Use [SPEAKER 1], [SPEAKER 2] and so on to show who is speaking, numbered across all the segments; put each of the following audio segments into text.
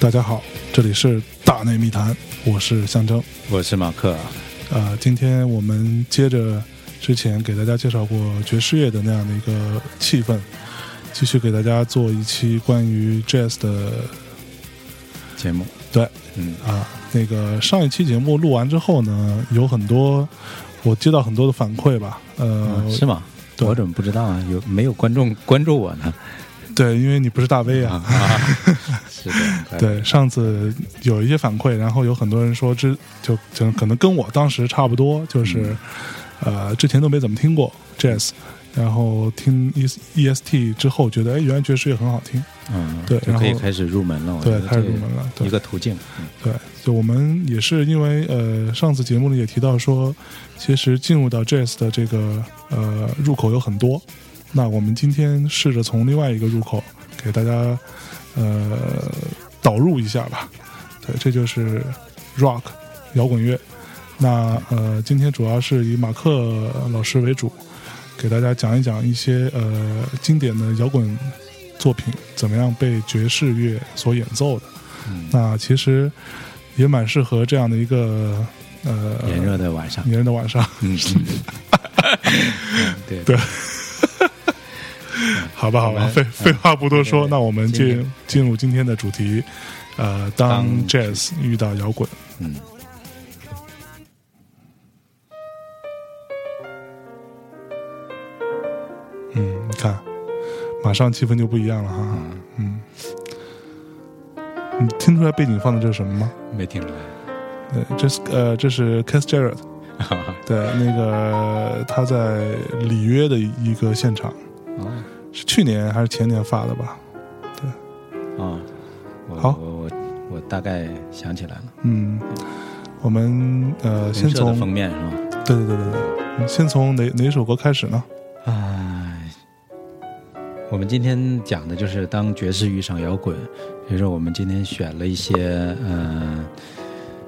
[SPEAKER 1] 大家好，这里是大内密谈，我是象征。
[SPEAKER 2] 我是马克。
[SPEAKER 1] 呃，今天我们接着之前给大家介绍过爵士乐的那样的一个气氛，继续给大家做一期关于 jazz 的
[SPEAKER 2] 节目。
[SPEAKER 1] 对，
[SPEAKER 2] 嗯，
[SPEAKER 1] 啊，那个上一期节目录完之后呢，有很多我接到很多的反馈吧，呃，
[SPEAKER 2] 是吗？
[SPEAKER 1] 对
[SPEAKER 2] 我怎么不知道啊？有没有观众关注我呢？
[SPEAKER 1] 对，因为你不是大 V 啊。
[SPEAKER 2] 啊，是的，
[SPEAKER 1] 对，上次有一些反馈，然后有很多人说之就就可能跟我当时差不多，就是、呃之前都没怎么听过 jazz，然后听 E E S T 之后觉得哎原来爵士乐很好听，
[SPEAKER 2] 嗯，
[SPEAKER 1] 对然后
[SPEAKER 2] 就可以开始入门了。
[SPEAKER 1] 对开始入门了对
[SPEAKER 2] 一个途径。嗯
[SPEAKER 1] 对，就我们也是因为呃上次节目里也提到说，其实进入到 jazz 的这个呃入口有很多，那我们今天试着从另外一个入口给大家呃导入一下吧。对，这就是 rock 摇滚乐。那呃，今天主要是以马克老师为主，给大家讲一讲一些呃经典的摇滚作品怎么样被爵士乐所演奏的。
[SPEAKER 2] 嗯，
[SPEAKER 1] 那其实也蛮适合这样的一个呃
[SPEAKER 2] 炎热的晚上。
[SPEAKER 1] 炎热的晚上。
[SPEAKER 2] 嗯，对
[SPEAKER 1] 对 好吧，好吧，废废话不多说，
[SPEAKER 2] 对对
[SPEAKER 1] 那我们进进入今天的主题，呃，当
[SPEAKER 2] 当
[SPEAKER 1] jazz 遇到摇滚。
[SPEAKER 2] 嗯，
[SPEAKER 1] 看，马上气氛就不一样了哈。嗯，你听出来背景放的这是什么吗？
[SPEAKER 2] 没听出来。
[SPEAKER 1] 对，这是呃，这是 Jarrett，
[SPEAKER 2] 哈哈
[SPEAKER 1] 对，那个他在里约的一个现场，
[SPEAKER 2] 哦
[SPEAKER 1] 是去年还是前年发的吧？
[SPEAKER 2] 哦，我
[SPEAKER 1] 好
[SPEAKER 2] 我我我大概想起来了。
[SPEAKER 1] 嗯，我们呃先从
[SPEAKER 2] 封面是吧？
[SPEAKER 1] 对对对对对，嗯先从哪哪首歌开始呢？
[SPEAKER 2] 唉，我们今天讲的就是当爵士遇上摇滚，所以说我们今天选了一些呃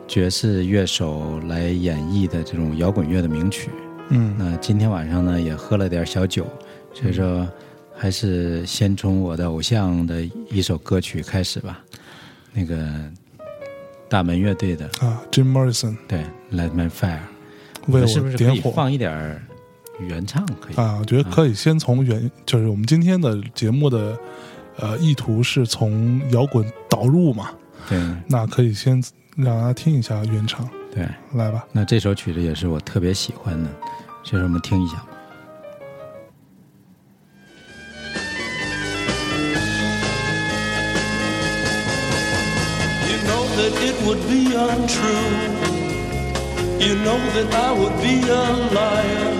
[SPEAKER 2] 爵士乐手来演绎的这种摇滚乐的名曲。
[SPEAKER 1] 嗯。
[SPEAKER 2] 那今天晚上呢也喝了点小酒，所以说还是先从我的偶像的一首歌曲开始吧，那个大门乐队的
[SPEAKER 1] 啊，Jim Morrison
[SPEAKER 2] 对《Light My Fire》，
[SPEAKER 1] 为
[SPEAKER 2] 是不是可以放一点儿原唱？可以
[SPEAKER 1] 啊，我觉得可以先从原，就是我们今天的节目的呃意图是从摇滚导入嘛，
[SPEAKER 2] 对
[SPEAKER 1] 那可以先让大家听一下原唱，
[SPEAKER 2] 对。
[SPEAKER 1] 来吧。
[SPEAKER 2] 那这首曲子也是我特别喜欢的，所以说我们听一下。
[SPEAKER 3] You know that it would be untrue. You know that I would be a liar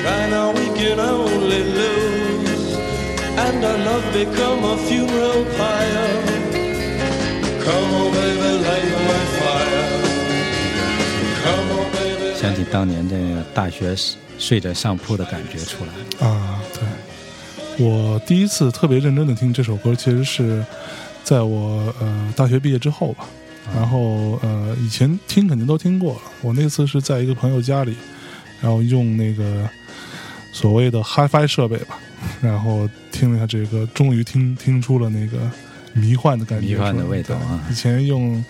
[SPEAKER 3] Try now, we can only lose. And our love become a funeral pyre. Come on, baby, light my fire. Come on, baby.
[SPEAKER 2] 想起当年这个大学睡着上铺的感觉出来。
[SPEAKER 1] 啊，对，我第一次特别认真的听这首歌，其实是在我呃大学毕业之后吧。然后呃，以前听肯定都听过了，我那次是在一个朋友家里，然后用那个所谓的 HiFi 设备吧，然后听了一下这个，终于听听出了那个迷幻的感觉，
[SPEAKER 2] 迷幻的味道啊。
[SPEAKER 1] 以前用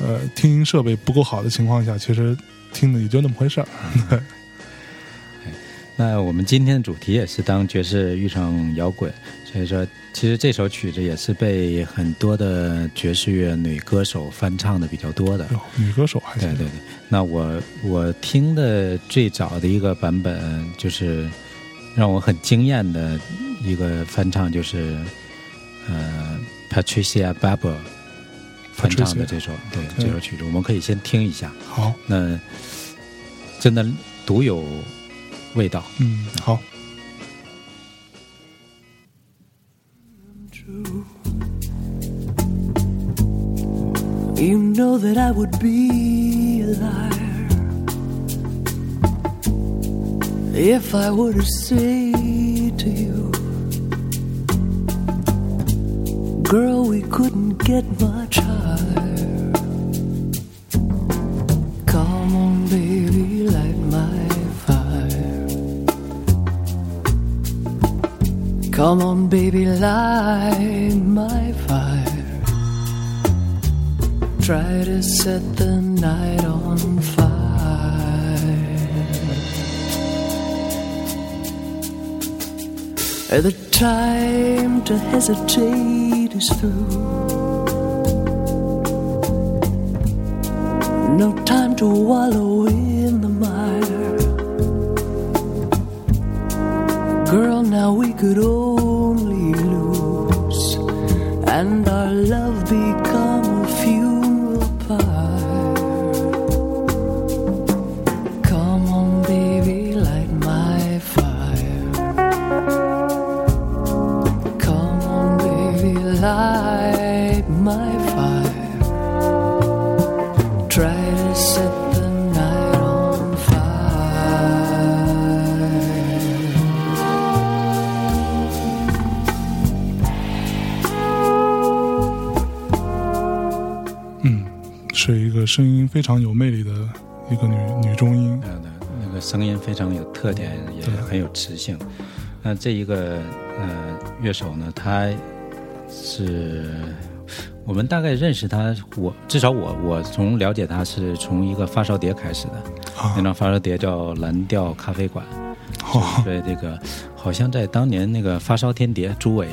[SPEAKER 1] 呃听音设备不够好的情况下，其实听的也就那么回事儿。对，
[SPEAKER 2] 那我们今天的主题也是当爵士遇上摇滚，所以说其实这首曲子也是被很多的爵士乐女歌手翻唱的比较多的。
[SPEAKER 1] 哟，女歌手还行，
[SPEAKER 2] 对对对，那我我听的最早的一个版本，就是让我很惊艳的一个翻唱，就是呃 Patricia Barber 翻唱的这首对这首曲子，我们可以先听一下，
[SPEAKER 1] 好，
[SPEAKER 2] 那真的独有味道。
[SPEAKER 1] 嗯，好，
[SPEAKER 4] You know that I would be a liar if I were to say to you, Girl, we couldn't get much higher. Come on, baby, light my fire. Try to set the night on fire. The time to hesitate is through. No time to wallow in the mire. Now we could only lose, and our love become
[SPEAKER 1] 个声音非常有魅力的一个女女中音，
[SPEAKER 2] 呃，那个声音非常有特点，也很有磁性。那这一个呃乐手呢，他是我们大概认识他，我至少我我从了解他是从一个发烧碟开始的，
[SPEAKER 1] 啊。
[SPEAKER 2] 那，张发烧碟叫《蓝调咖啡馆》，
[SPEAKER 1] 好，
[SPEAKER 2] 对这个好像在当年那个发烧天碟朱伟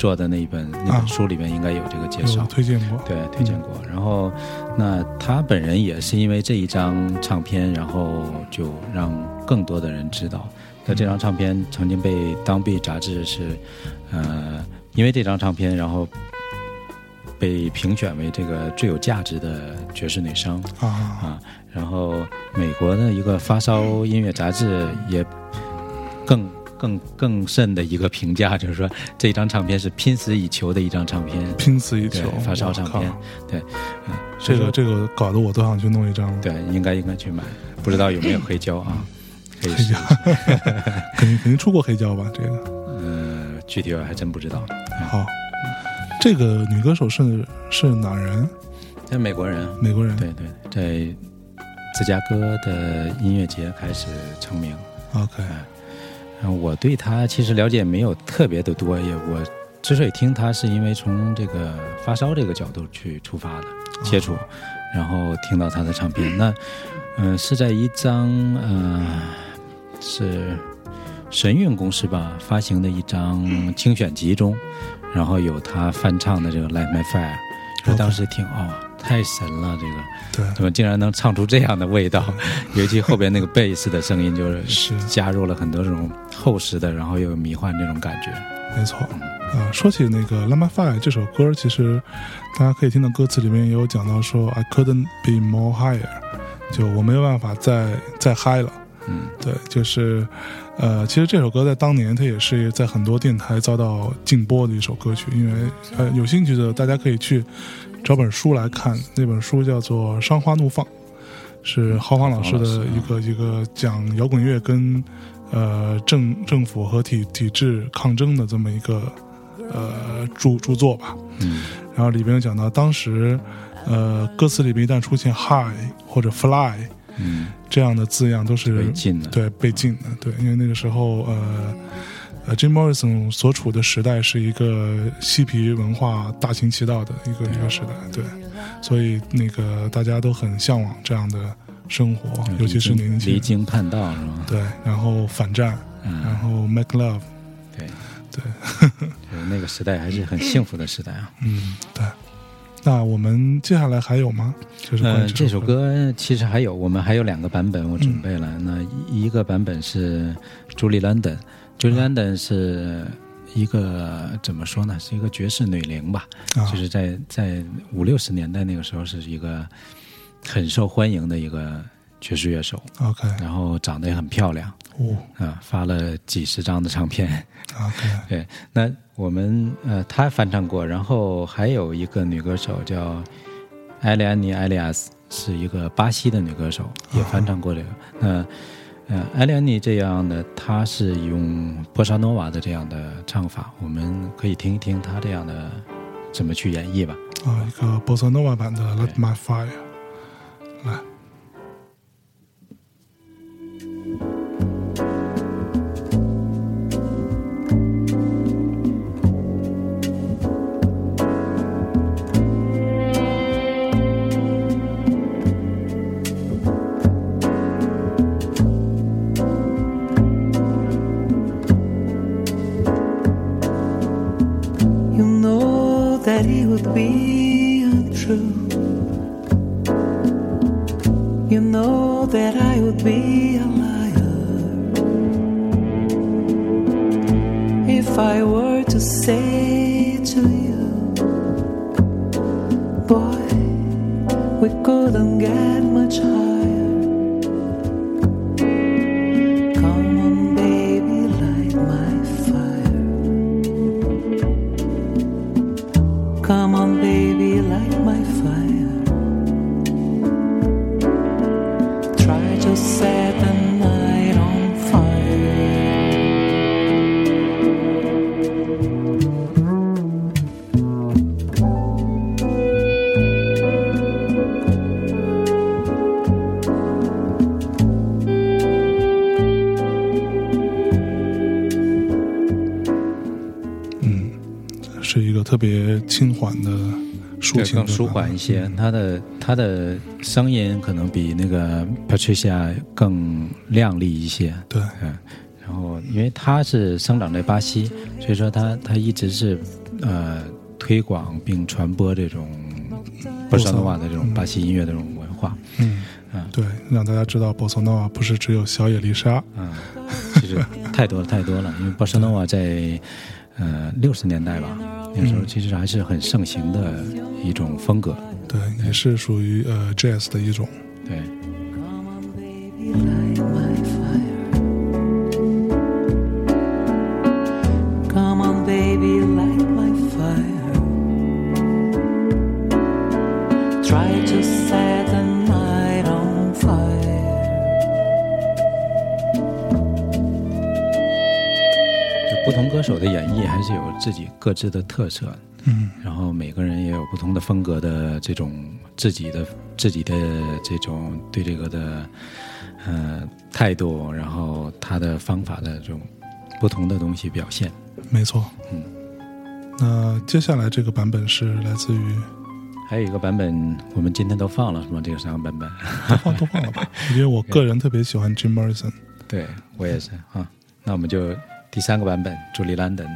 [SPEAKER 2] 做的那一本那
[SPEAKER 1] 啊
[SPEAKER 2] 本书里面应该有这个介
[SPEAKER 1] 有
[SPEAKER 2] 绍。
[SPEAKER 1] 推荐过，
[SPEAKER 2] 对，推荐过。然后，那他本人也是因为这一张唱片，然后就让更多的人知道。那这张唱片曾经被《当地》杂志是，呃，因为这张唱片，然后被评选为这个最有价值的爵士女声
[SPEAKER 1] 啊，
[SPEAKER 2] 啊。然后，美国的一个发烧音乐杂志也更。更更甚的一个评价就是说，这张唱片是拼死以求的一张唱片，
[SPEAKER 1] 拼死
[SPEAKER 2] 以
[SPEAKER 1] 求，
[SPEAKER 2] 发烧唱片，对，嗯，所
[SPEAKER 1] 这个这个搞得我都想去弄一张，
[SPEAKER 2] 对，应该应该去买，不知道有没有黑胶啊？
[SPEAKER 1] 黑胶。肯定肯定出过黑胶吧？这个
[SPEAKER 2] 呃，具体我还真不知道。
[SPEAKER 1] 好，这个女歌手是是哪人？
[SPEAKER 2] 在美国人，
[SPEAKER 1] 美国人，
[SPEAKER 2] 对对，在芝加哥的音乐节开始成名。
[SPEAKER 1] ，OK，
[SPEAKER 2] 嗯，我对他其实了解没有特别的多，也我之所以听他，是因为从这个发烧这个角度去出发的接触，然后听到他的唱片。那，嗯、是在一张呃是神韵公司吧发行的一张精选集中，然后有他翻唱的这个《Light My Fire》，我当时听哦，太神了，这个
[SPEAKER 1] 对，
[SPEAKER 2] 怎么竟然能唱出这样的味道？尤其后边那个贝斯的声音，就是
[SPEAKER 1] 是
[SPEAKER 2] 加入了很多这种厚实的，然后又有迷幻这种感觉。
[SPEAKER 1] 没错。啊，说起那个《Lama Fire》这首歌，其实大家可以听到歌词里面也有讲到说，I couldn't be more higher，就我没有办法再再嗨了。
[SPEAKER 2] 嗯，
[SPEAKER 1] 对，就是，呃，其实这首歌在当年它也是在很多电台遭到禁播的一首歌曲，因为呃有兴趣的大家可以去找本书来看，那本书叫做《山花怒放》，是豪放老师的一个一个讲摇滚乐跟呃政政府和体体制抗争的这么一个呃著著作吧。
[SPEAKER 2] 嗯
[SPEAKER 1] 然后里边有讲到当时呃歌词里边一旦出现 high 或者 fly
[SPEAKER 2] 嗯，
[SPEAKER 1] 这样的字样，都是
[SPEAKER 2] 被禁的。
[SPEAKER 1] 对，被禁的，对，因为那个时候，呃，呃，Jim Morrison 所处的时代是一个嬉皮文化大行其道的一个一个时代，对，所以那个大家都很向往这样的生活，尤其是年轻。
[SPEAKER 2] 离，经叛道是吧？
[SPEAKER 1] 对，然后反战，然
[SPEAKER 2] 嗯，
[SPEAKER 1] 后 make love，
[SPEAKER 2] 对。
[SPEAKER 1] 对，
[SPEAKER 2] 就是那个时代还是很幸福的时代啊。
[SPEAKER 1] 嗯，对。那我们接下来还有吗？就是
[SPEAKER 2] 这首
[SPEAKER 1] 歌，
[SPEAKER 2] 其实还有，我们还有两个版本，我准备了。那一一个版本是朱莉·兰登，朱莉·兰登是一个怎么说呢？是一个爵士女伶吧，
[SPEAKER 1] 啊。
[SPEAKER 2] 就是在在五六十年代那个时候是一个很受欢迎的一个爵士乐手
[SPEAKER 1] ，OK，
[SPEAKER 2] 然后长得也很漂亮
[SPEAKER 1] 哦
[SPEAKER 2] 啊，发了几十张的唱片。
[SPEAKER 1] ，OK，
[SPEAKER 2] 对，那我们呃，他翻唱过，然后还有一个女歌手叫艾利安妮·埃利亚斯，是一个巴西的女歌手，也翻唱过这个。那呃，艾利安妮这样的，她是用波萨诺瓦的这样的唱法，我们可以听一听她这样的怎么去演绎吧。
[SPEAKER 1] 啊，一个波萨诺瓦版的《Let My Fire》，来，
[SPEAKER 4] would be untrue. You know that I would be a liar if I were to say to you, Boy, we couldn't get much higher.
[SPEAKER 1] 特别轻缓的抒，情
[SPEAKER 2] 更舒缓一些。他的他的声音可能比那个 Patricia 更亮丽一些。
[SPEAKER 1] 对，
[SPEAKER 2] 嗯，然后因为他是生长在巴西，所以说他他一直是呃推广并传播这种波萨诺瓦的这种巴西音乐的这种文化。
[SPEAKER 1] 嗯
[SPEAKER 2] 嗯
[SPEAKER 1] 对，让大家知道波萨诺瓦不是只有小野丽莎，
[SPEAKER 2] 嗯，其实太多了太多了，因为波萨诺瓦在呃六十年代吧，那时候其实还是很盛行的一种风格。
[SPEAKER 1] 对，也是属于呃 jazz 的一种。
[SPEAKER 2] 对，还是有自己各自的特色，
[SPEAKER 1] 嗯
[SPEAKER 2] 然后每个人也有不同的风格的这种自己的自己的这种对这个的呃态度，然后他的方法的这种不同的东西表现。
[SPEAKER 1] 没错。
[SPEAKER 2] 嗯，
[SPEAKER 1] 那接下来这个版本是来自于
[SPEAKER 2] 还有一个版本，我们今天都放了，是吗？这个三个版本，
[SPEAKER 1] 都放都放了吧，因为我个人特别喜欢 Jim Morrison。
[SPEAKER 2] 对我也是啊。那我们就第三个版本，朱莉·兰登。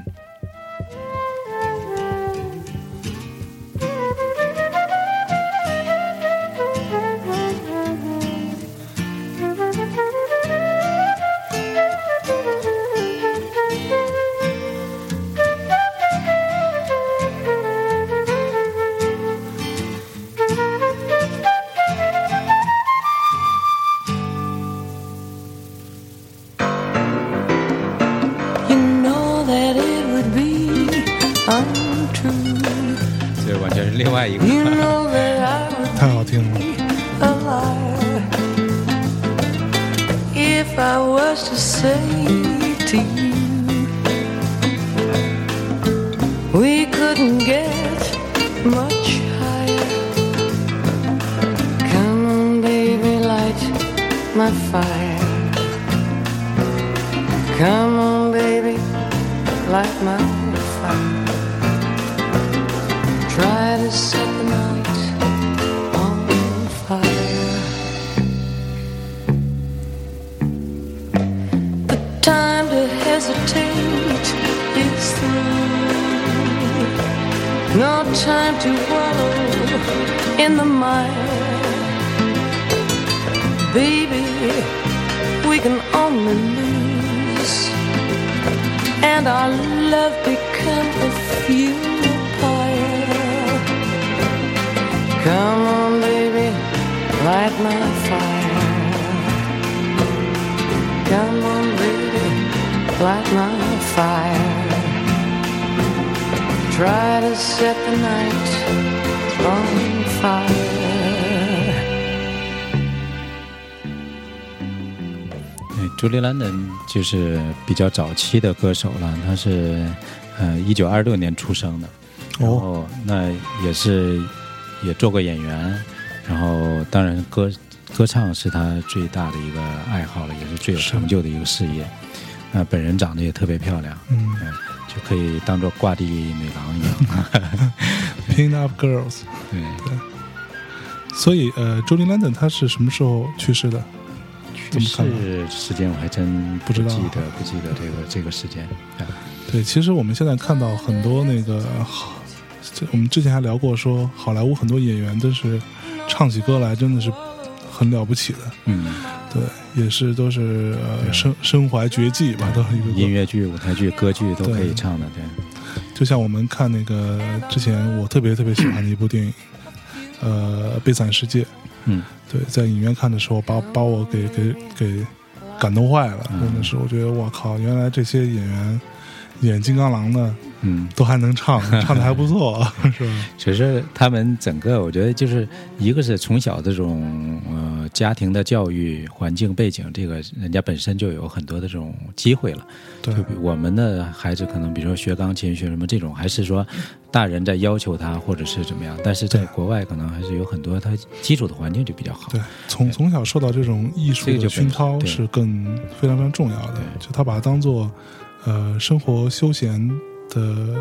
[SPEAKER 2] 就是比较早期的歌手了，他是呃一九二六年出生的，然
[SPEAKER 1] 哦，
[SPEAKER 2] 后那也是也做过演员，然后当然歌歌唱是他最大的一个爱好了，也是最有成就的一个事业。那本人长得也特别漂亮，
[SPEAKER 1] 嗯
[SPEAKER 2] 嗯，就可以当做挂地美郎一样。
[SPEAKER 1] Pin Up Girls。
[SPEAKER 2] 对，
[SPEAKER 1] 所以呃，周林兰登他是什么时候去世的？怎
[SPEAKER 2] 去
[SPEAKER 1] 么看
[SPEAKER 2] 世时间我还真
[SPEAKER 1] 不知道
[SPEAKER 2] 记得，不记得这个这个时间。啊。
[SPEAKER 1] 对，其实我们现在看到很多那个，好我们之前还聊过说，好莱坞很多演员都是唱起歌来真的是很了不起的，
[SPEAKER 2] 嗯，
[SPEAKER 1] 对，也是都是呃身身怀绝技吧，都是一个。个
[SPEAKER 2] 音乐剧、舞台剧、歌剧都可以唱的，对。
[SPEAKER 1] 就像我们看那个之前我特别特别喜欢的一部电影，呃，《悲惨世界》，
[SPEAKER 2] 嗯，
[SPEAKER 1] 对，在影院看的时候把把我给给给感动坏了，
[SPEAKER 2] 嗯。
[SPEAKER 1] 真的是，我觉得我靠，原来这些演员演金刚狼的
[SPEAKER 2] 嗯，
[SPEAKER 1] 都还能唱，唱的还不错，是吧？
[SPEAKER 2] 其实他们整个，我觉得就是一个是从小这种呃家庭的教育环境背景，这个人家本身就有很多的这种机会了。
[SPEAKER 1] 对
[SPEAKER 2] 就比我们的孩子可能，比如说学钢琴、学什么这种，还是说大人在要求他，或者是怎么样。但是在国外，可能还是有很多他基础的环境就比较好。
[SPEAKER 1] 对，从从小受到这种艺术的熏陶
[SPEAKER 2] 对
[SPEAKER 1] 是更非常非常重要的，
[SPEAKER 2] 对
[SPEAKER 1] 就他把它当做呃生活休闲的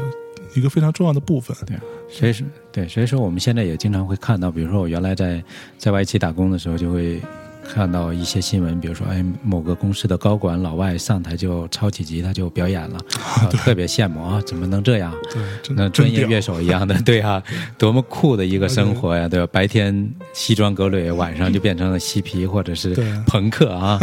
[SPEAKER 1] 一个非常重要的部分。
[SPEAKER 2] 对，所以说对，所以说我们现在也经常会看到，比如说我原来在在外企打工的时候，就会看到一些新闻，比如说哎，某个公司的高管老外上台就抄起吉他就表演了，啊特别羡慕啊，怎么能这样？
[SPEAKER 1] 对，
[SPEAKER 2] 那专业乐手一样的，对啊，多么酷的一个生活呀，对吧？白天西装革履，晚上就变成了嬉皮或者是朋克啊，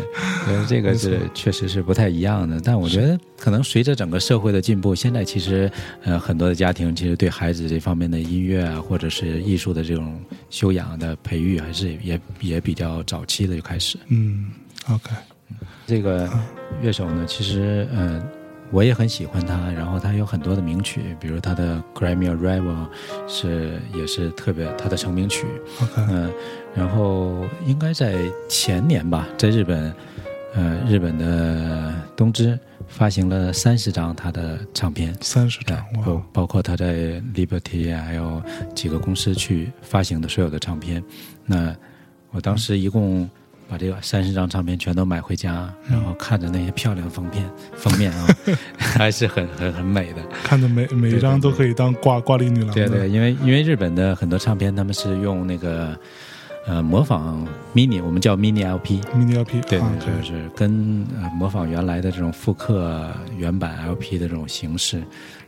[SPEAKER 2] 这个是确实是不太一样的。但我觉得可能随着整个社会的进步，现在其实呃很多的家庭其实对孩子这方面的音乐啊，或者是艺术的这种修养的培育，还是也也比较早期的就开始。
[SPEAKER 1] 嗯，OK，
[SPEAKER 2] 这个乐手呢，其实呃，我也很喜欢他。然后他有很多的名曲，比如他的《Grammy Arrival》是也是特别他的成名曲。
[SPEAKER 1] OK，
[SPEAKER 2] 嗯、然后应该在前年吧，在日本，呃，日本的东芝发行了三十张他的唱片。
[SPEAKER 1] 三十张，，
[SPEAKER 2] 包
[SPEAKER 1] 哇，
[SPEAKER 2] 包括他在 Liberty 啊，还有几个公司去发行的所有的唱片。那我当时一共把这个三十张唱片全都买回家，然后看着那些漂亮的封片，封面啊，还是很很很美的。
[SPEAKER 1] 看着每每一张都可以当挂挂历女郎，
[SPEAKER 2] 对对，因为因为日本的很多唱片他们是用那个呃模仿 mini，我们叫 mini LP。
[SPEAKER 1] mini LP，
[SPEAKER 2] 对
[SPEAKER 1] 啊
[SPEAKER 2] 对，就是跟呃模仿原来的这种复刻原版 LP 的这种形式，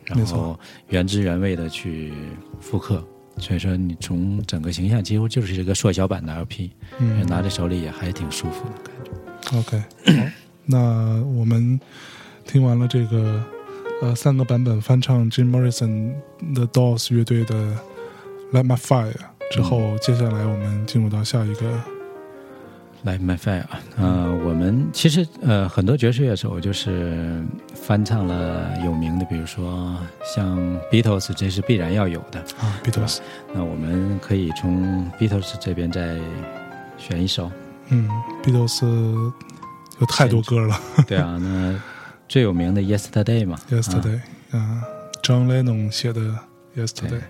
[SPEAKER 2] 然后原汁原味的去复刻。所以说，你从整个形象几乎就是一个缩小版的 LP，、
[SPEAKER 1] 嗯
[SPEAKER 2] 拿在手里也还挺舒服的感觉。
[SPEAKER 1] OK，好，那我们听完了这个呃三个版本翻唱 Jim Morrison 的 Dolls 乐队的《Light My Fire》之后，接下来我们进入到下一个，
[SPEAKER 2] 来 My Fire，呃，我们其实呃很多爵士乐手就是翻唱了有名的，比如说像 Beatles，这是必然要有的。
[SPEAKER 1] 啊，Beatles，
[SPEAKER 2] 那我们可以从 Beatles 这边再选一首。
[SPEAKER 1] 嗯，Beatles 有太多歌了
[SPEAKER 2] 对啊，那最有名的 Yesterday 嘛
[SPEAKER 1] ，Yesterday 啊，John Lennon 写的 Yesterday。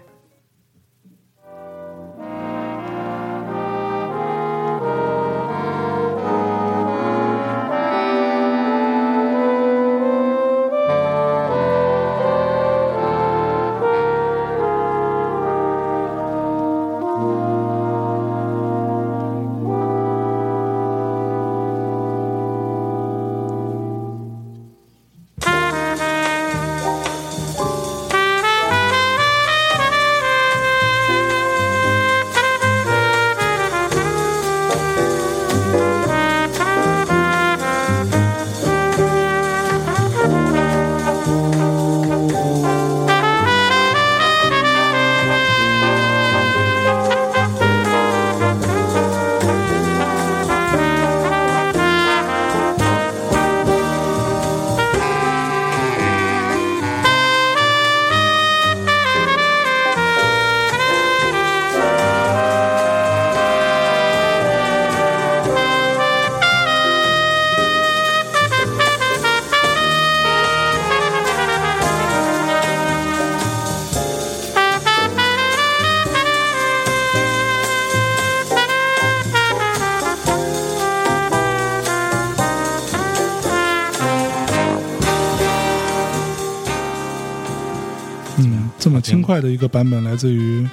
[SPEAKER 1] 个版本来自于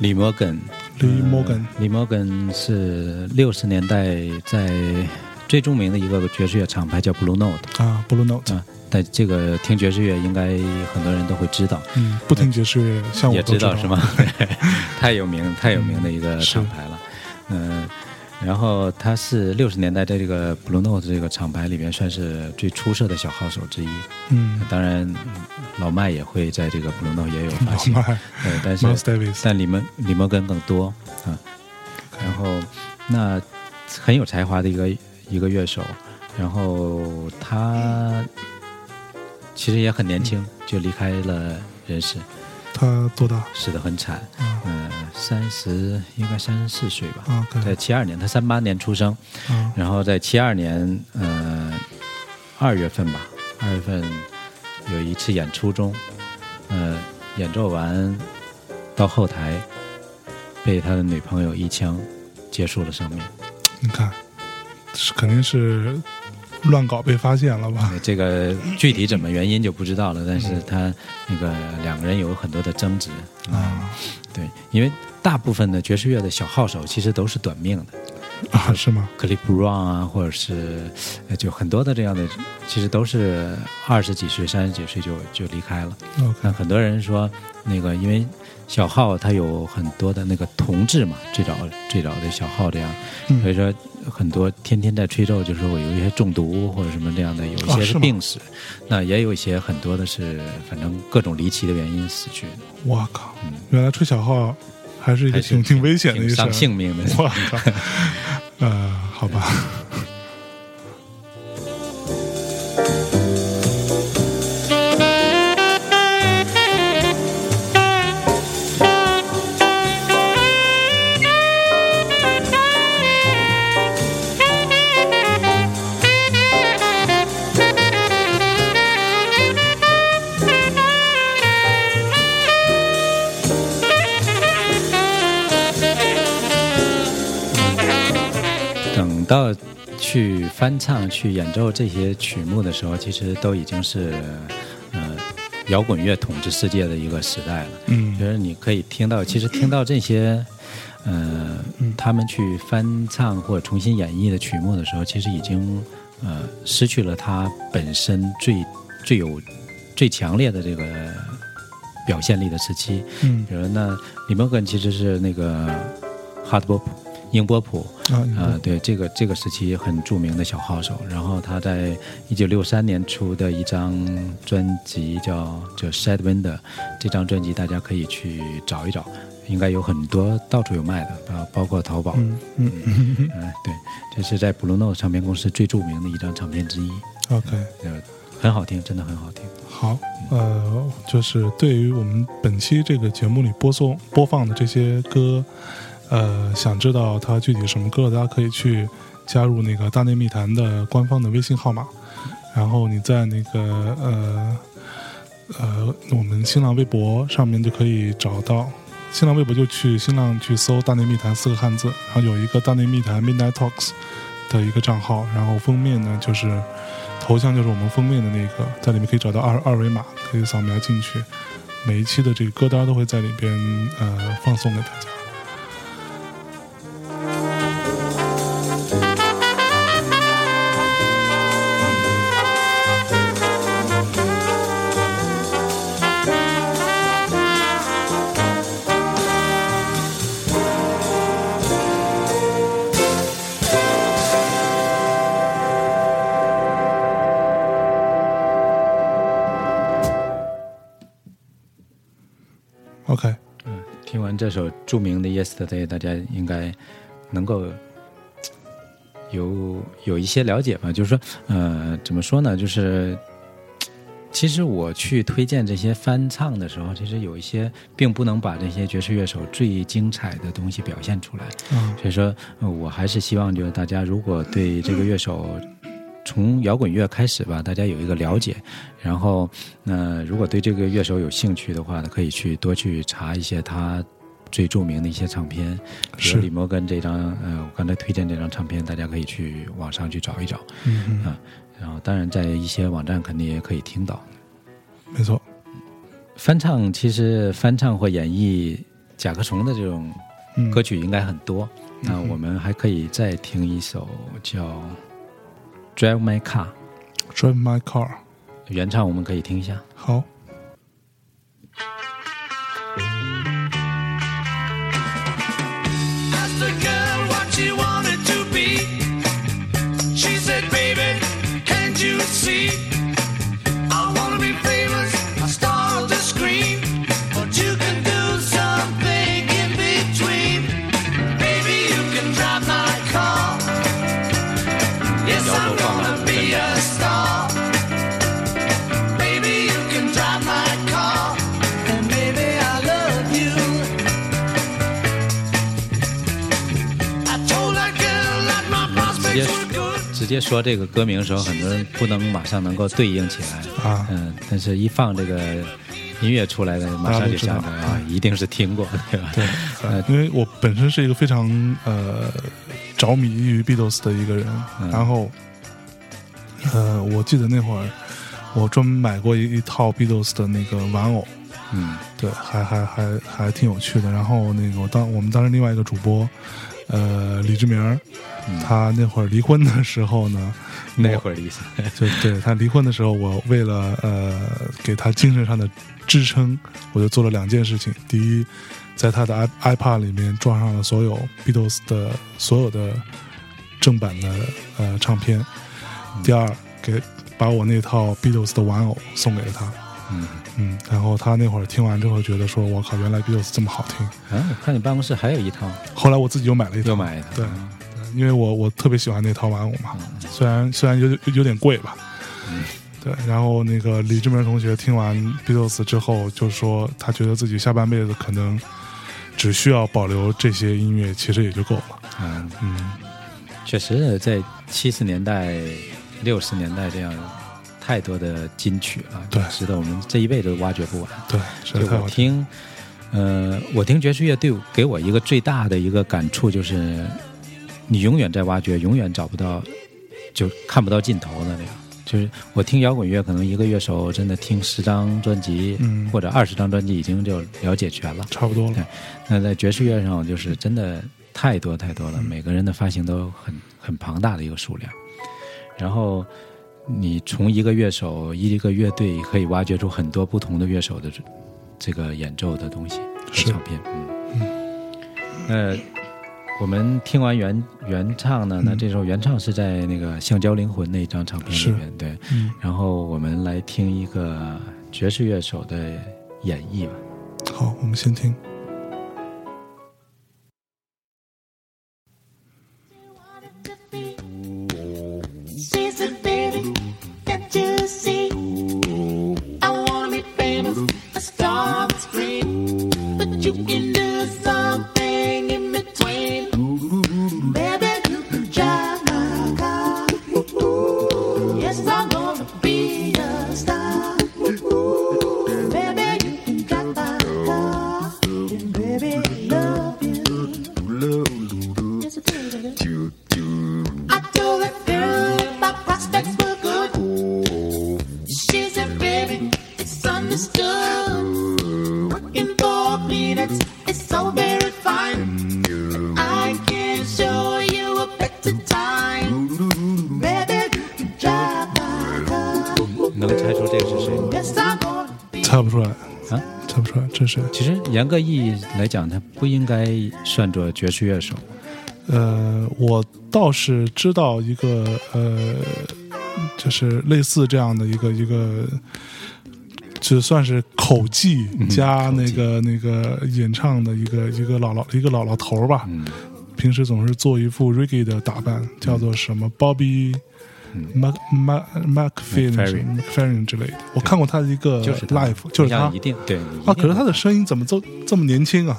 [SPEAKER 2] 李摩根，
[SPEAKER 1] 李
[SPEAKER 2] 摩
[SPEAKER 1] 根。
[SPEAKER 2] 呃李摩根是六十年代在最著名的一个爵士乐厂牌叫 Blue Note
[SPEAKER 1] 啊，Blue Note，
[SPEAKER 2] 啊，但这个听爵士乐应该很多人都会知道，
[SPEAKER 1] 嗯，不听爵士乐，像我
[SPEAKER 2] 也
[SPEAKER 1] 都
[SPEAKER 2] 知道。是吗？太有名太有名的一个厂牌了，嗯。然后他是六十年代在这个 Blue Note 这个厂牌里边算是最出色的小号手之一。
[SPEAKER 1] 嗯，
[SPEAKER 2] 当然，老麦也会在这个 Blue Note 也有发
[SPEAKER 1] 老
[SPEAKER 2] 现，
[SPEAKER 1] 麦
[SPEAKER 2] 对，但是但李摩李摩根更多啊。然后那很有才华的一个一个乐手，然后他其实也很年轻就离开了人世，
[SPEAKER 1] 他多大？
[SPEAKER 2] 死的很惨，
[SPEAKER 1] 啊。
[SPEAKER 2] 嗯、三十应该三十四岁吧，在七二年，他三八年出生，
[SPEAKER 1] 啊。
[SPEAKER 2] 然后在七二年，呃，二月份吧，二月份有一次演出中，呃，演奏完到后台，被他的女朋友一枪结束了生命。
[SPEAKER 1] 你看，是肯定是乱搞被发现了吧？
[SPEAKER 2] 呃这个具体怎么原因就不知道了，但是他那个两个人有很多的争执啊、
[SPEAKER 1] 啊
[SPEAKER 2] 对，因为大部分的爵士乐的小号手其实都是短命的。
[SPEAKER 1] 啊，是吗？
[SPEAKER 2] 克利布朗啊，或者是呃就很多的这样的，其实都是二十几岁、三十几岁就就离开了。那很多人说，那个因为小号它有很多的那个铜质嘛，最早最早的小号这样，所以
[SPEAKER 1] 嗯，
[SPEAKER 2] 说很多天天在吹奏，就是我有一些中毒或者什么这样的，有一些
[SPEAKER 1] 啊是
[SPEAKER 2] 病死，那也有一些很多的是反正各种离奇的原因死去的，
[SPEAKER 1] 我靠
[SPEAKER 2] 嗯，
[SPEAKER 1] 原来吹小号还是一个挺挺危险的一
[SPEAKER 2] 个伤
[SPEAKER 1] 事儿。
[SPEAKER 2] 性命的。
[SPEAKER 1] 我靠，呃，好吧。
[SPEAKER 2] 去翻唱、去演奏这些曲目的时候，其实都已经是呃摇滚乐统治世界的一个时代了。
[SPEAKER 1] 嗯
[SPEAKER 2] 就是你可以听到，其实听到这些，呃，他们去翻唱或者重新演绎的曲目的时候，其实已经呃失去了它本身最最有最强烈的这个表现力的时期。
[SPEAKER 1] 嗯
[SPEAKER 2] 比如那李摩根其实是那个哈德波普、英波普，
[SPEAKER 1] 啊
[SPEAKER 2] 呃，对这个这个时期很著名的小号手，然后他在一九六三年出的一张专辑叫叫《Sad Wind》，这张专辑大家可以去找一找，应该有很多到处有卖的，啊包括淘宝。
[SPEAKER 1] 嗯。嗯嗯
[SPEAKER 2] 嗯，对，这是在 Blue Note 唱片公司最著名的一张唱片之一
[SPEAKER 1] ，，OK，
[SPEAKER 2] 呃，很好听，真的很好听。
[SPEAKER 1] 好，呃，就是对于我们本期这个节目里播送播放的这些歌，呃，想知道它具体什么歌，大家可以去加入那个大内密谈的官方的微信号码，然后你在那个呃呃我们新浪微博上面就可以找到。新浪微博就去新浪去搜“大内密谈”四个汉字，然后有一个“大内密谈 Midnight Talks” 的一个账号，然后封面呢就是头像就是我们封面的那个，在里面可以找到二二维码，可以扫描进去。每一期的这个歌单都会在里边呃放送给大家。OK，
[SPEAKER 2] 嗯，听完这首著名的《Yesterday》，大家应该能够有有一些了解吧？就是说，呃，怎么说呢？就是其实我去推荐这些翻唱的时候，其实有一些并不能把这些爵士乐手最精彩的东西表现出来。
[SPEAKER 1] 嗯
[SPEAKER 2] 所以说，呃我还是希望就是大家如果对这个乐手从摇滚乐开始吧，大家有一个了解，然后，呃，如果对这个乐手有兴趣的话呢，可以去多去查一些他最著名的一些唱片，比
[SPEAKER 1] 是
[SPEAKER 2] 如李摩根这张，呃，我刚才推荐这张唱片，大家可以去网上去找一找，
[SPEAKER 1] 嗯嗯，
[SPEAKER 2] 然后当然在一些网站肯定也可以听到。
[SPEAKER 1] 没错。
[SPEAKER 2] 翻唱其实翻唱或演绎甲壳虫的这种
[SPEAKER 1] 嗯，
[SPEAKER 2] 歌曲应该很多。那我们还可以再听一首叫《Drive My Car》
[SPEAKER 1] ，Drive My Car，
[SPEAKER 2] 原唱我们可以听一下。
[SPEAKER 1] 好，
[SPEAKER 2] 接说这个歌名的时候，很多人不能马上能够对应起来。
[SPEAKER 1] 啊。
[SPEAKER 2] 嗯，但是一放这个音乐出来的，马上就想着啊，一定是听过，对吧？
[SPEAKER 1] 对，呃因为我本身是一个非常呃着迷于 Beatles 的一个人，
[SPEAKER 2] 嗯。
[SPEAKER 1] 然后呃，我记得那会儿我专门买过一一套 Beatles 的那个玩偶，
[SPEAKER 2] 嗯。
[SPEAKER 1] 对，还还还还挺有趣的。然后那个我当我们当时另外一个主播，呃，李志明，
[SPEAKER 2] 嗯
[SPEAKER 1] 他那会儿离婚的时候呢，
[SPEAKER 2] 那会儿的意思。
[SPEAKER 1] 就对他离婚的时候，我为了呃给他精神上的支撑，我就做了两件事情。第一，在他的 i iPad 里面装上了所有 Beatles 的所有的正版的呃唱片。第二，给把我那套 Beatles 的玩偶送给了他。
[SPEAKER 2] 嗯，
[SPEAKER 1] 嗯，然后他那会儿听完之后觉得说：“我靠，原来 Beatles 这么好听。
[SPEAKER 2] 啊，我看你办公室还有一套，”
[SPEAKER 1] 后来我自己又买了一套，
[SPEAKER 2] 又买一套。
[SPEAKER 1] 对，对因为我我特别喜欢那套玩偶嘛，虽然虽然有有有点贵吧，嗯对。然后那个李志明同学听完 Beatles 之后，就说他觉得自己下半辈子可能只需要保留这些音乐，其实也就够了。
[SPEAKER 2] 嗯，
[SPEAKER 1] 嗯，
[SPEAKER 2] 确实，在七十年代、六十年代这样太多的金曲了，
[SPEAKER 1] 对
[SPEAKER 2] 值得我们这一辈子都挖掘不完。
[SPEAKER 1] 对。
[SPEAKER 2] 我听，呃，我听爵士乐对给我一个最大的一个感触就是，你永远在挖掘，永远找不到，就看不到尽头的那样。就是我听摇滚乐，可能一个乐手真的听十张专辑，
[SPEAKER 1] 嗯
[SPEAKER 2] 或者二十张专辑，已经就了解全了。
[SPEAKER 1] 差不多了。
[SPEAKER 2] 那在爵士乐上，就是真的太多太多了，
[SPEAKER 1] 嗯
[SPEAKER 2] 每个人的发行都很很庞大的一个数量。然后你从一个乐手、一个乐队，可以挖掘出很多不同的乐手的这这个演奏的东西和唱片。嗯，呃，我们听完原原唱呢，那这首原唱是在那个《橡胶灵魂》那张唱片里面，对。
[SPEAKER 1] 嗯，
[SPEAKER 2] 然后我们来听一个爵士乐手的演绎吧。
[SPEAKER 1] 好，我们先听。
[SPEAKER 2] 是？其实严格意义来讲，他不应该算作爵士乐手。
[SPEAKER 1] 呃，我倒是知道一个呃，就是类似这样的一个一个，就算是口技加那个、那个演唱的一个一个姥姥一个老老头儿吧。
[SPEAKER 2] 嗯
[SPEAKER 1] 平时总是做一副 reggae 的打扮，叫做什么 Bobby。Mac Mac McFerrin
[SPEAKER 2] McFerrin
[SPEAKER 1] McFerrin 之类的，我看过他的一个
[SPEAKER 2] 就是
[SPEAKER 1] live，就是他
[SPEAKER 2] 一定对。
[SPEAKER 1] 啊。可是他的声音怎么这这么年轻啊？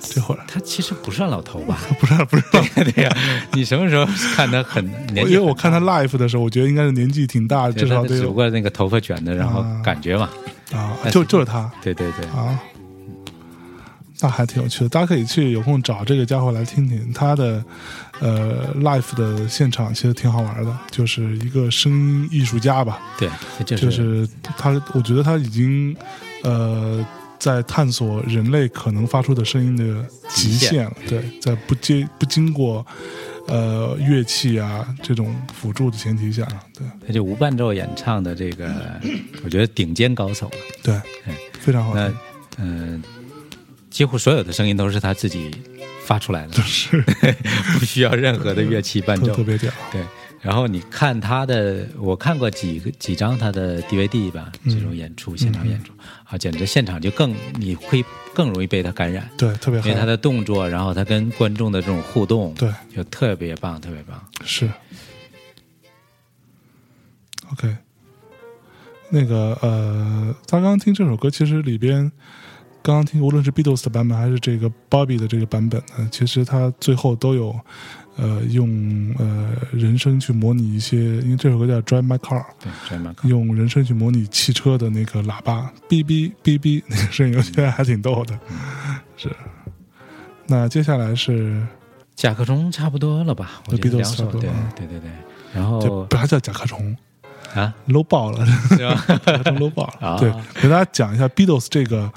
[SPEAKER 1] 这会儿
[SPEAKER 2] 他其实不算老头吧？
[SPEAKER 1] 不 是不是，
[SPEAKER 2] 对呀、你什么时候看他很年？
[SPEAKER 1] 因为我看他 live 的时候，我觉得应该是年纪挺大，
[SPEAKER 2] 对
[SPEAKER 1] 至少得有
[SPEAKER 2] 他只不过那个头发卷的，然后
[SPEAKER 1] 啊
[SPEAKER 2] 感觉嘛。
[SPEAKER 1] 啊，就就是他
[SPEAKER 2] 对对对，
[SPEAKER 1] 啊。那还挺有趣的，大家可以去有空找这个家伙来听听他的呃 l i f e 的现场，其实挺好玩的，就是一个声音艺术家吧，
[SPEAKER 2] 对，就
[SPEAKER 1] 就是他，我觉得他已经呃在探索人类可能发出的声音的极
[SPEAKER 2] 极限。
[SPEAKER 1] 限了，对，在不接不经过呃乐器啊这种辅助的前提下，对。
[SPEAKER 2] 他就无伴奏演唱的这个，我觉得顶尖高手了。
[SPEAKER 1] 对
[SPEAKER 2] 嗯，
[SPEAKER 1] 非常好。
[SPEAKER 2] 嗯、几乎所有的声音都是他自己发出来的，
[SPEAKER 1] 是。
[SPEAKER 2] 不需要任何的乐器伴奏。
[SPEAKER 1] 特特。别屌，
[SPEAKER 2] 对，然后你看他的，我看过几个几张他的 DVD 吧，这种演出、现场演出。啊，简直现场就更你会更容易被他感染，
[SPEAKER 1] 对，特别好，
[SPEAKER 2] 因为他的动作，然后他跟观众的这种互动，
[SPEAKER 1] 对，
[SPEAKER 2] 就特别棒，特别棒。
[SPEAKER 1] 是，OK，那个呃，他刚刚听这首歌，其实里边刚刚听，无论是 Beatles 的版本还是这个 Bobby 的这个版本呢，其实他最后都有呃用呃人声去模拟一些，因为这首歌叫 Drive My Car，
[SPEAKER 2] 对，，Drive My Car，。
[SPEAKER 1] 用人声去模拟汽车的那个喇叭哔哔哔哔那个声音，我觉得还挺逗的。是，那接下来是
[SPEAKER 2] 甲壳虫差不多了吧？我觉
[SPEAKER 1] Beatles
[SPEAKER 2] 得两首，对
[SPEAKER 1] 差不多嗯
[SPEAKER 2] 对对对。然
[SPEAKER 1] 这
[SPEAKER 2] 后
[SPEAKER 1] 不还叫甲壳虫
[SPEAKER 2] 啊
[SPEAKER 1] ，，low 爆了。
[SPEAKER 2] 是吧？
[SPEAKER 1] 甲壳虫 low 爆了。
[SPEAKER 2] 啊
[SPEAKER 1] 对，给大家讲一下 Beatles 这个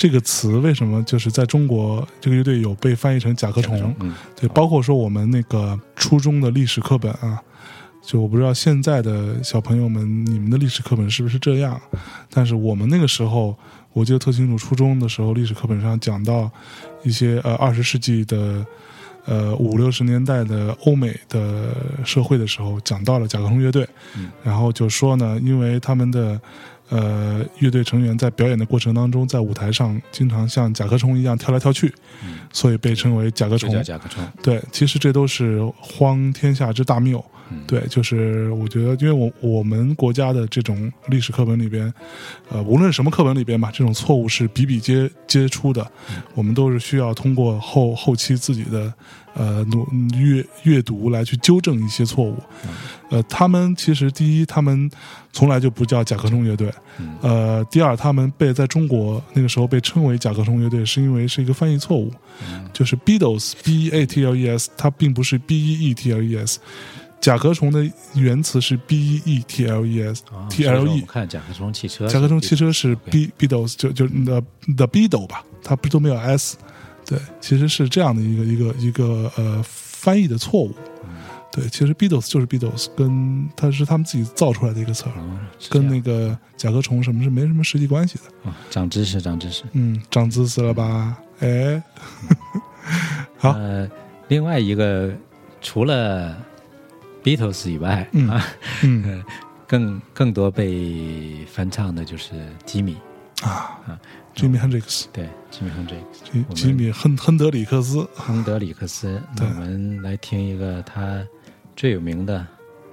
[SPEAKER 1] 这个词为什么就是在中国这个乐队有被翻译成甲壳虫。
[SPEAKER 2] 嗯，
[SPEAKER 1] 对，包括说我们那个初中的历史课本啊，就我不知道现在的小朋友们你们的历史课本是不是这样，但是我们那个时候我记得特清楚，初中的时候历史课本上讲到一些呃二十世纪的。呃，五六十年代的欧美的社会的时候，讲到了甲壳虫乐队，
[SPEAKER 2] 嗯
[SPEAKER 1] 然后就说呢，因为他们的呃乐队成员在表演的过程当中，在舞台上经常像甲壳虫一样跳来跳去，
[SPEAKER 2] 嗯
[SPEAKER 1] 所以被称为甲壳虫。
[SPEAKER 2] 甲壳虫。
[SPEAKER 1] 对，其实这都是荒天下之大谬。
[SPEAKER 2] 嗯
[SPEAKER 1] 对，就是我觉得，因为我我们国家的这种历史课本里边，呃，无论什么课本里边吧，这种错误是比比皆皆出的。我们都是需要通过后后期自己的呃努阅阅读来去纠正一些错误。呃，他们其实第一，他们从来就不叫甲壳虫乐队。
[SPEAKER 2] 嗯
[SPEAKER 1] 呃，第二，他们被在中国那个时候被称为甲壳虫乐队，是因为是一个翻译错误，就是 Beatles B E A T L E S，它并不是 B E E T L E S。甲壳虫的原词是 B E E T L E S
[SPEAKER 2] 啊
[SPEAKER 1] T L E，
[SPEAKER 2] 们看甲壳虫汽车，
[SPEAKER 1] 甲壳虫汽车是 B Beatles，就就 the the Beatle 吧，它不都没有 S，对，其实是这样的一个一个一个呃翻译的错误。对，其实 Beatles 就是 Beatles，跟它是他们自己造出来的一个词儿，
[SPEAKER 2] 哦
[SPEAKER 1] 跟那个甲壳虫什么是没什么实际关系的。
[SPEAKER 2] 啊长知识，长知识。
[SPEAKER 1] 嗯，长知识了吧？哎，好
[SPEAKER 2] 呃，另外一个除了 Beatles 以外，
[SPEAKER 1] 嗯
[SPEAKER 2] 啊，
[SPEAKER 1] 嗯
[SPEAKER 2] 更更多被翻唱的就是吉米，
[SPEAKER 1] 啊
[SPEAKER 2] 啊
[SPEAKER 1] ，Jimi Hendrix，
[SPEAKER 2] 对，吉米亨德
[SPEAKER 1] 吉
[SPEAKER 2] 我们
[SPEAKER 1] 吉米亨亨德里克斯，
[SPEAKER 2] 亨德里克斯。那我们来听一个他最有名的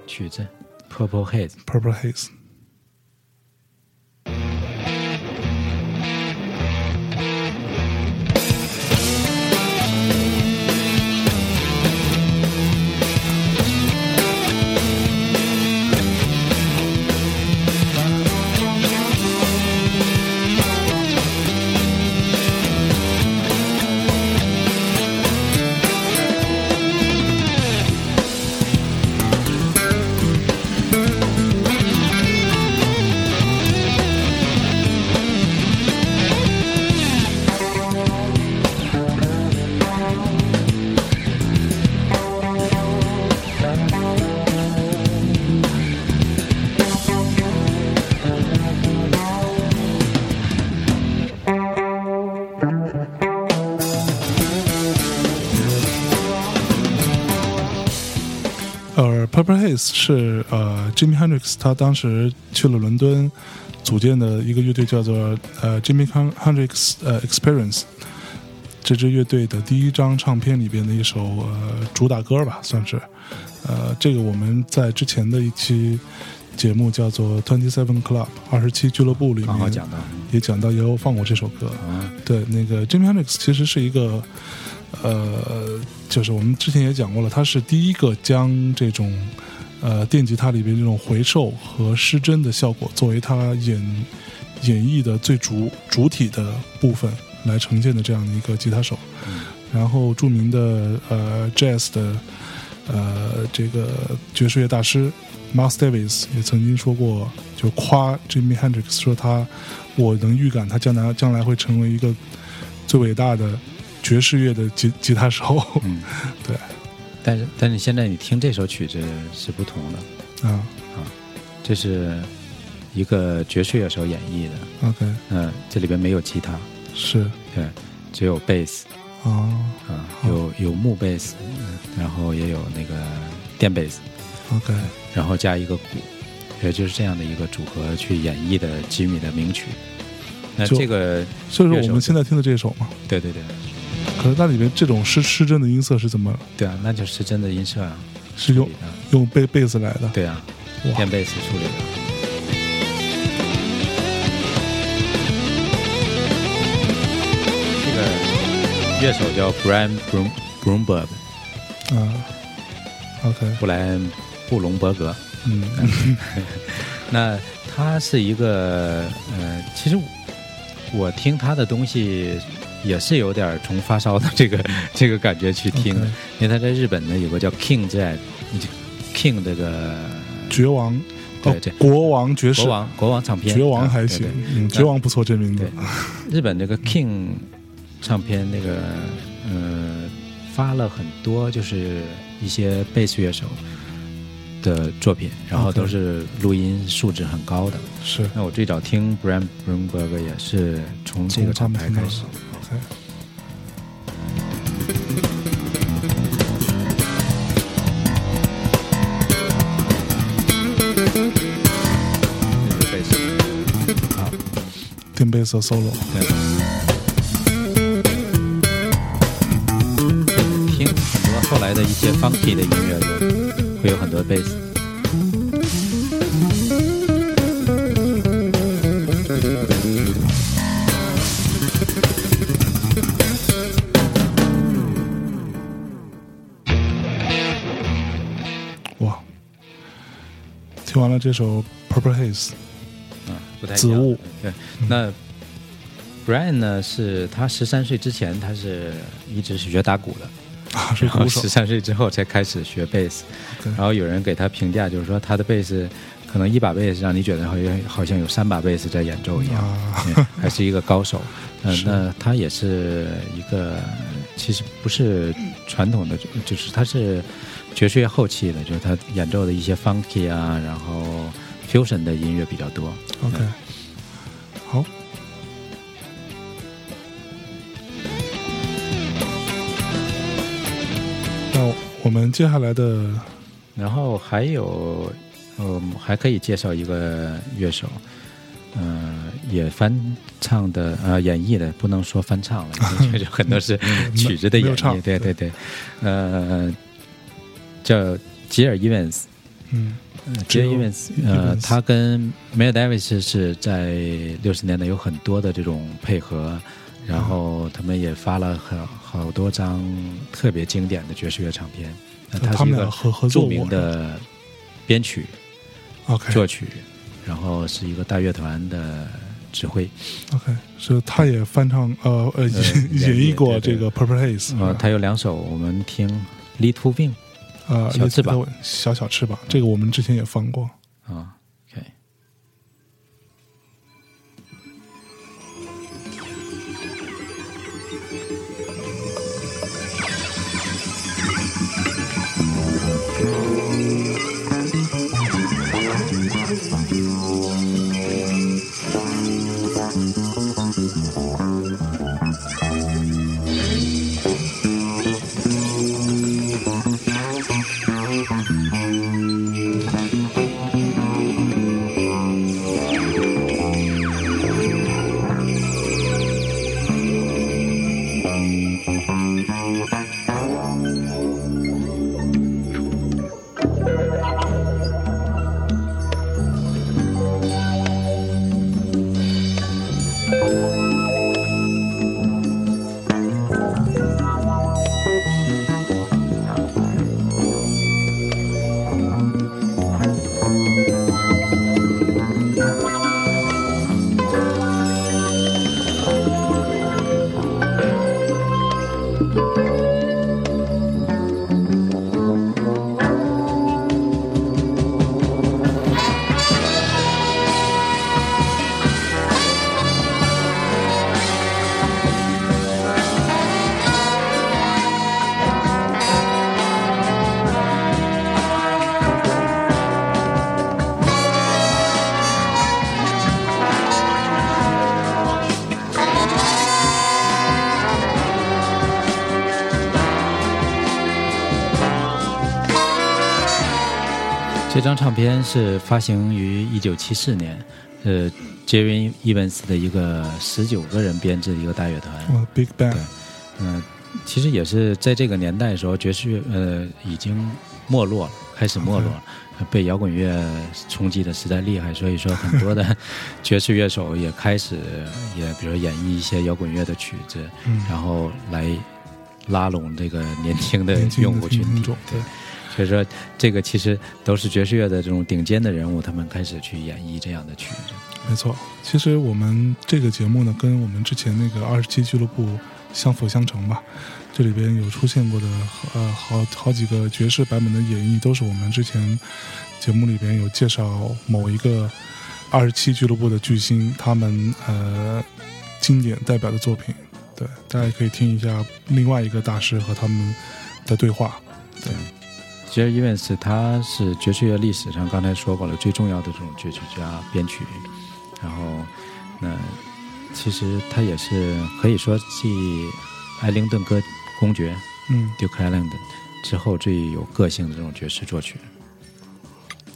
[SPEAKER 2] 曲子《Purple Haze》。
[SPEAKER 1] Purple Haze。是呃 Jimmy Hendrix 他当时去了伦敦组建的一个乐队，叫做呃 Jimmy Hendrix 呃 Experience。这支乐队的第一张唱片里边的一首呃主打歌吧，算是。呃，这个我们在之前的一期节目叫做 Twenty Seven Club 二十七俱乐部里面也讲到，也有放过这首歌。
[SPEAKER 2] 啊，
[SPEAKER 1] 对，那个 Jimmy Hendrix 其实是一个，呃，就是我们之前也讲过了，他是第一个将这种呃电吉他里边这种回授和失真的效果作为他演演绎的最主主体的部分来呈现的这样的一个吉他手。然后著名的呃 jazz 的呃这个爵士乐大师 Miles Davis 也曾经说过，就夸 Jimi Hendrix 说他，我能预感他将来将来会成为一个最伟大的爵士乐的吉吉他手。
[SPEAKER 2] 嗯，
[SPEAKER 1] 对
[SPEAKER 2] 但是但是现在你听这首曲子是不同的，
[SPEAKER 1] 啊。
[SPEAKER 2] 啊这是一个爵士乐手演绎的
[SPEAKER 1] ，，OK。
[SPEAKER 2] 嗯、这里边没有吉他，
[SPEAKER 1] 是。
[SPEAKER 2] 对，只有贝斯。
[SPEAKER 1] 啊
[SPEAKER 2] 啊，有有木贝斯，嗯然后也有那个电贝斯
[SPEAKER 1] ，，OK。
[SPEAKER 2] 然后加一个鼓，也就是这样的一个组合去演绎的吉米的名曲。那这个，
[SPEAKER 1] 所以说我们现在听的这首吗，
[SPEAKER 2] 对对对
[SPEAKER 1] 可是那里面这种失失真的音色是怎么
[SPEAKER 2] 对啊，那就是真的音色啊，
[SPEAKER 1] 是用用贝贝斯来的？
[SPEAKER 2] 对啊，
[SPEAKER 1] 哇
[SPEAKER 2] 电贝斯处理的。这个乐手叫 Brian Brum Brumberg，
[SPEAKER 1] 啊，OK
[SPEAKER 2] 布莱恩布隆伯格。
[SPEAKER 1] 嗯
[SPEAKER 2] 那他是一个呃，其实我听他的东西也是有点儿从发烧的这个 这个感觉去听。因为他在日本呢有个叫 King Jazz，King 这个
[SPEAKER 1] 绝王。哦
[SPEAKER 2] 对对
[SPEAKER 1] 国王爵士。
[SPEAKER 2] 国王国王唱片，
[SPEAKER 1] 绝王还行
[SPEAKER 2] 对，
[SPEAKER 1] 嗯，绝王不错，这名字。
[SPEAKER 2] 对。日本这个 King 唱片那个呃发了很多就是一些贝斯乐手的作品，然后都是录音素质很高的。
[SPEAKER 1] 是。
[SPEAKER 2] 那我最早听 Brian Brumberg 也是从这个厂牌开始。是贝斯，好，
[SPEAKER 1] 电贝斯的 solo，
[SPEAKER 2] 对。听很多后来的一些 funky 的音乐，就会有很多贝斯。
[SPEAKER 1] 这首 Purple Haze，
[SPEAKER 2] 啊，不太
[SPEAKER 1] 紫雾。
[SPEAKER 2] 对，那 Brian 呢？是他十三岁之前，他是一直是学打鼓的，
[SPEAKER 1] 啊，是
[SPEAKER 2] 然后
[SPEAKER 1] 鼓手
[SPEAKER 2] 十三岁之后才开始学贝斯。然后有人给他评价，就是说他的贝斯可能一把贝斯让你觉得好像好像有三把贝斯在演奏一样，
[SPEAKER 1] 啊
[SPEAKER 2] 嗯还是一个高手。嗯、
[SPEAKER 1] 是
[SPEAKER 2] 那他也是一个，其实不是传统的，就就是他是爵士乐后期的，就是他演奏的一些 funky 啊，然后 fusion 的音乐比较多。
[SPEAKER 1] OK，好，那我们接下来的
[SPEAKER 2] 然后还有，嗯，还可以介绍一个乐手，呃，也翻唱的，呃，演绎的，不能说翻唱了，因为就很多是 曲子的演
[SPEAKER 1] 唱
[SPEAKER 2] 绎，对对。对，呃，叫吉尔伊文斯，
[SPEAKER 1] 嗯。
[SPEAKER 2] 呃吉尔伊文斯，呃他跟 Miles Davis 是在六十年代有很多的这种配合，然后他们也发了很好多张特别经典的爵士乐唱片。那他
[SPEAKER 1] 他
[SPEAKER 2] 是一个著名的编曲、
[SPEAKER 1] OK
[SPEAKER 2] 作曲，然后是一个大乐团的指挥。
[SPEAKER 1] OK，是他也翻唱呃呃演
[SPEAKER 2] 演绎
[SPEAKER 1] 过这个 Purple Haze，
[SPEAKER 2] 呃，他有两首，我们听《Little Wing》
[SPEAKER 1] 呃
[SPEAKER 2] 小翅膀
[SPEAKER 1] 小小翅膀，这个我们之前也放过。
[SPEAKER 2] 啊唱片是发行于一九七四年，呃 Jerry Evans 的一个十九个人编制的一个大乐团。
[SPEAKER 1] 哦，Big Bang，
[SPEAKER 2] 对嗯、其实也是在这个年代的时候，爵士乐呃已经没落了，开始没落了，被摇滚乐冲击的实在厉害，所以说很多的 爵士乐手也开始也比如说演绎一些摇滚乐的曲子，
[SPEAKER 1] 嗯
[SPEAKER 2] 然后来拉拢这个年轻的
[SPEAKER 1] 年轻的
[SPEAKER 2] 用户群体。
[SPEAKER 1] 对，
[SPEAKER 2] 所以说这个其实都是爵士乐的这种顶尖的人物，他们开始去演绎这样的曲子。
[SPEAKER 1] 没错。其实我们这个节目呢，跟我们之前那个二十七俱乐部相辅相成吧。这里边有出现过的呃好好几个爵士版本的演绎，都是我们之前节目里边有介绍某一个二十七俱乐部的巨星他们呃经典代表的作品。对，大家可以听一下另外一个大师和他们的对话。对，
[SPEAKER 2] 其实 Evans 他是爵士乐历史上刚才说过了最重要的这种爵士家编曲，然后那其实他也是可以说继艾灵顿歌公爵
[SPEAKER 1] 嗯。
[SPEAKER 2] Duke Ellington 之后最有个性的这种爵士作曲。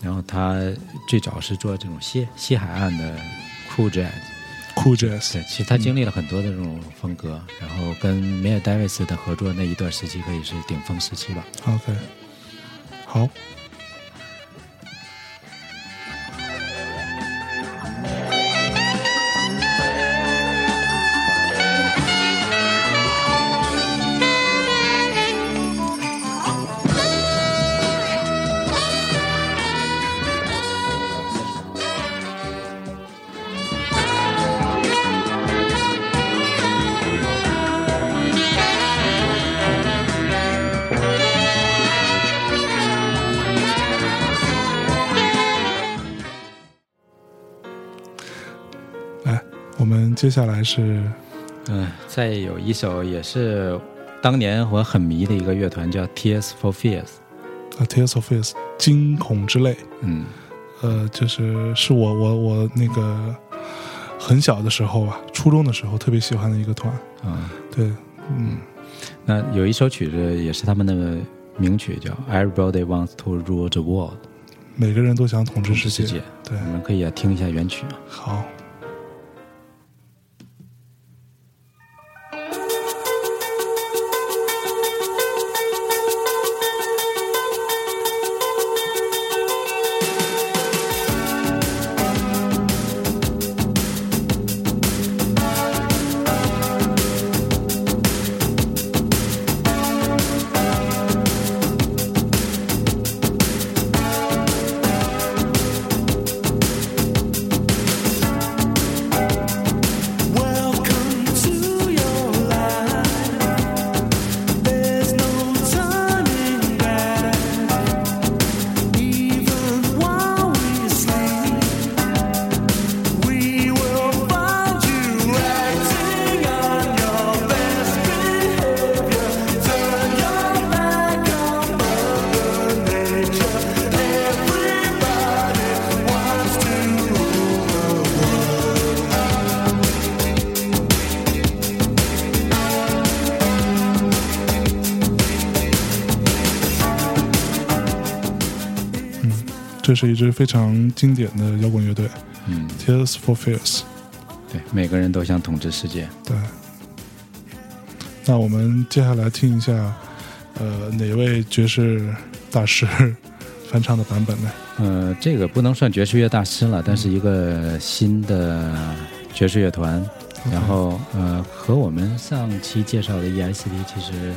[SPEAKER 2] 然后他最早是做这种西西海岸的 cool
[SPEAKER 1] jazz，，Cool Jazz，
[SPEAKER 2] 对，其实他经历了很多的这种风格，然后跟梅尔戴维斯的合作那一段时期可以是顶峰时期吧。
[SPEAKER 1] OK，好。接下来是
[SPEAKER 2] 嗯，再有一首也是当年我很迷的一个乐团，叫 Tears for Fears。
[SPEAKER 1] 啊《Tears of Fears》惊恐之泪，
[SPEAKER 2] 嗯
[SPEAKER 1] 呃，就是是我我我那个很小的时候吧，初中的时候特别喜欢的一个团。
[SPEAKER 2] 啊，
[SPEAKER 1] 对，嗯，
[SPEAKER 2] 那有一首曲子也是他们的名曲，叫《Everybody Wants to Rule the World》，
[SPEAKER 1] 每个人都想统治世界。
[SPEAKER 2] 世界。
[SPEAKER 1] 对，
[SPEAKER 2] 我们可以也听一下原曲啊。
[SPEAKER 1] 好。这是一支非常经典的摇滚乐队
[SPEAKER 2] 嗯
[SPEAKER 1] ，，Tears for Fears。
[SPEAKER 2] 对，每个人都想统治世界。
[SPEAKER 1] 对，那我们接下来听一下，呃，哪位爵士大师 翻唱的版本呢？
[SPEAKER 2] 呃，这个不能算爵士乐大师了，但是一个新的爵士乐团。然后呃，和我们上期介绍的 ESD 其实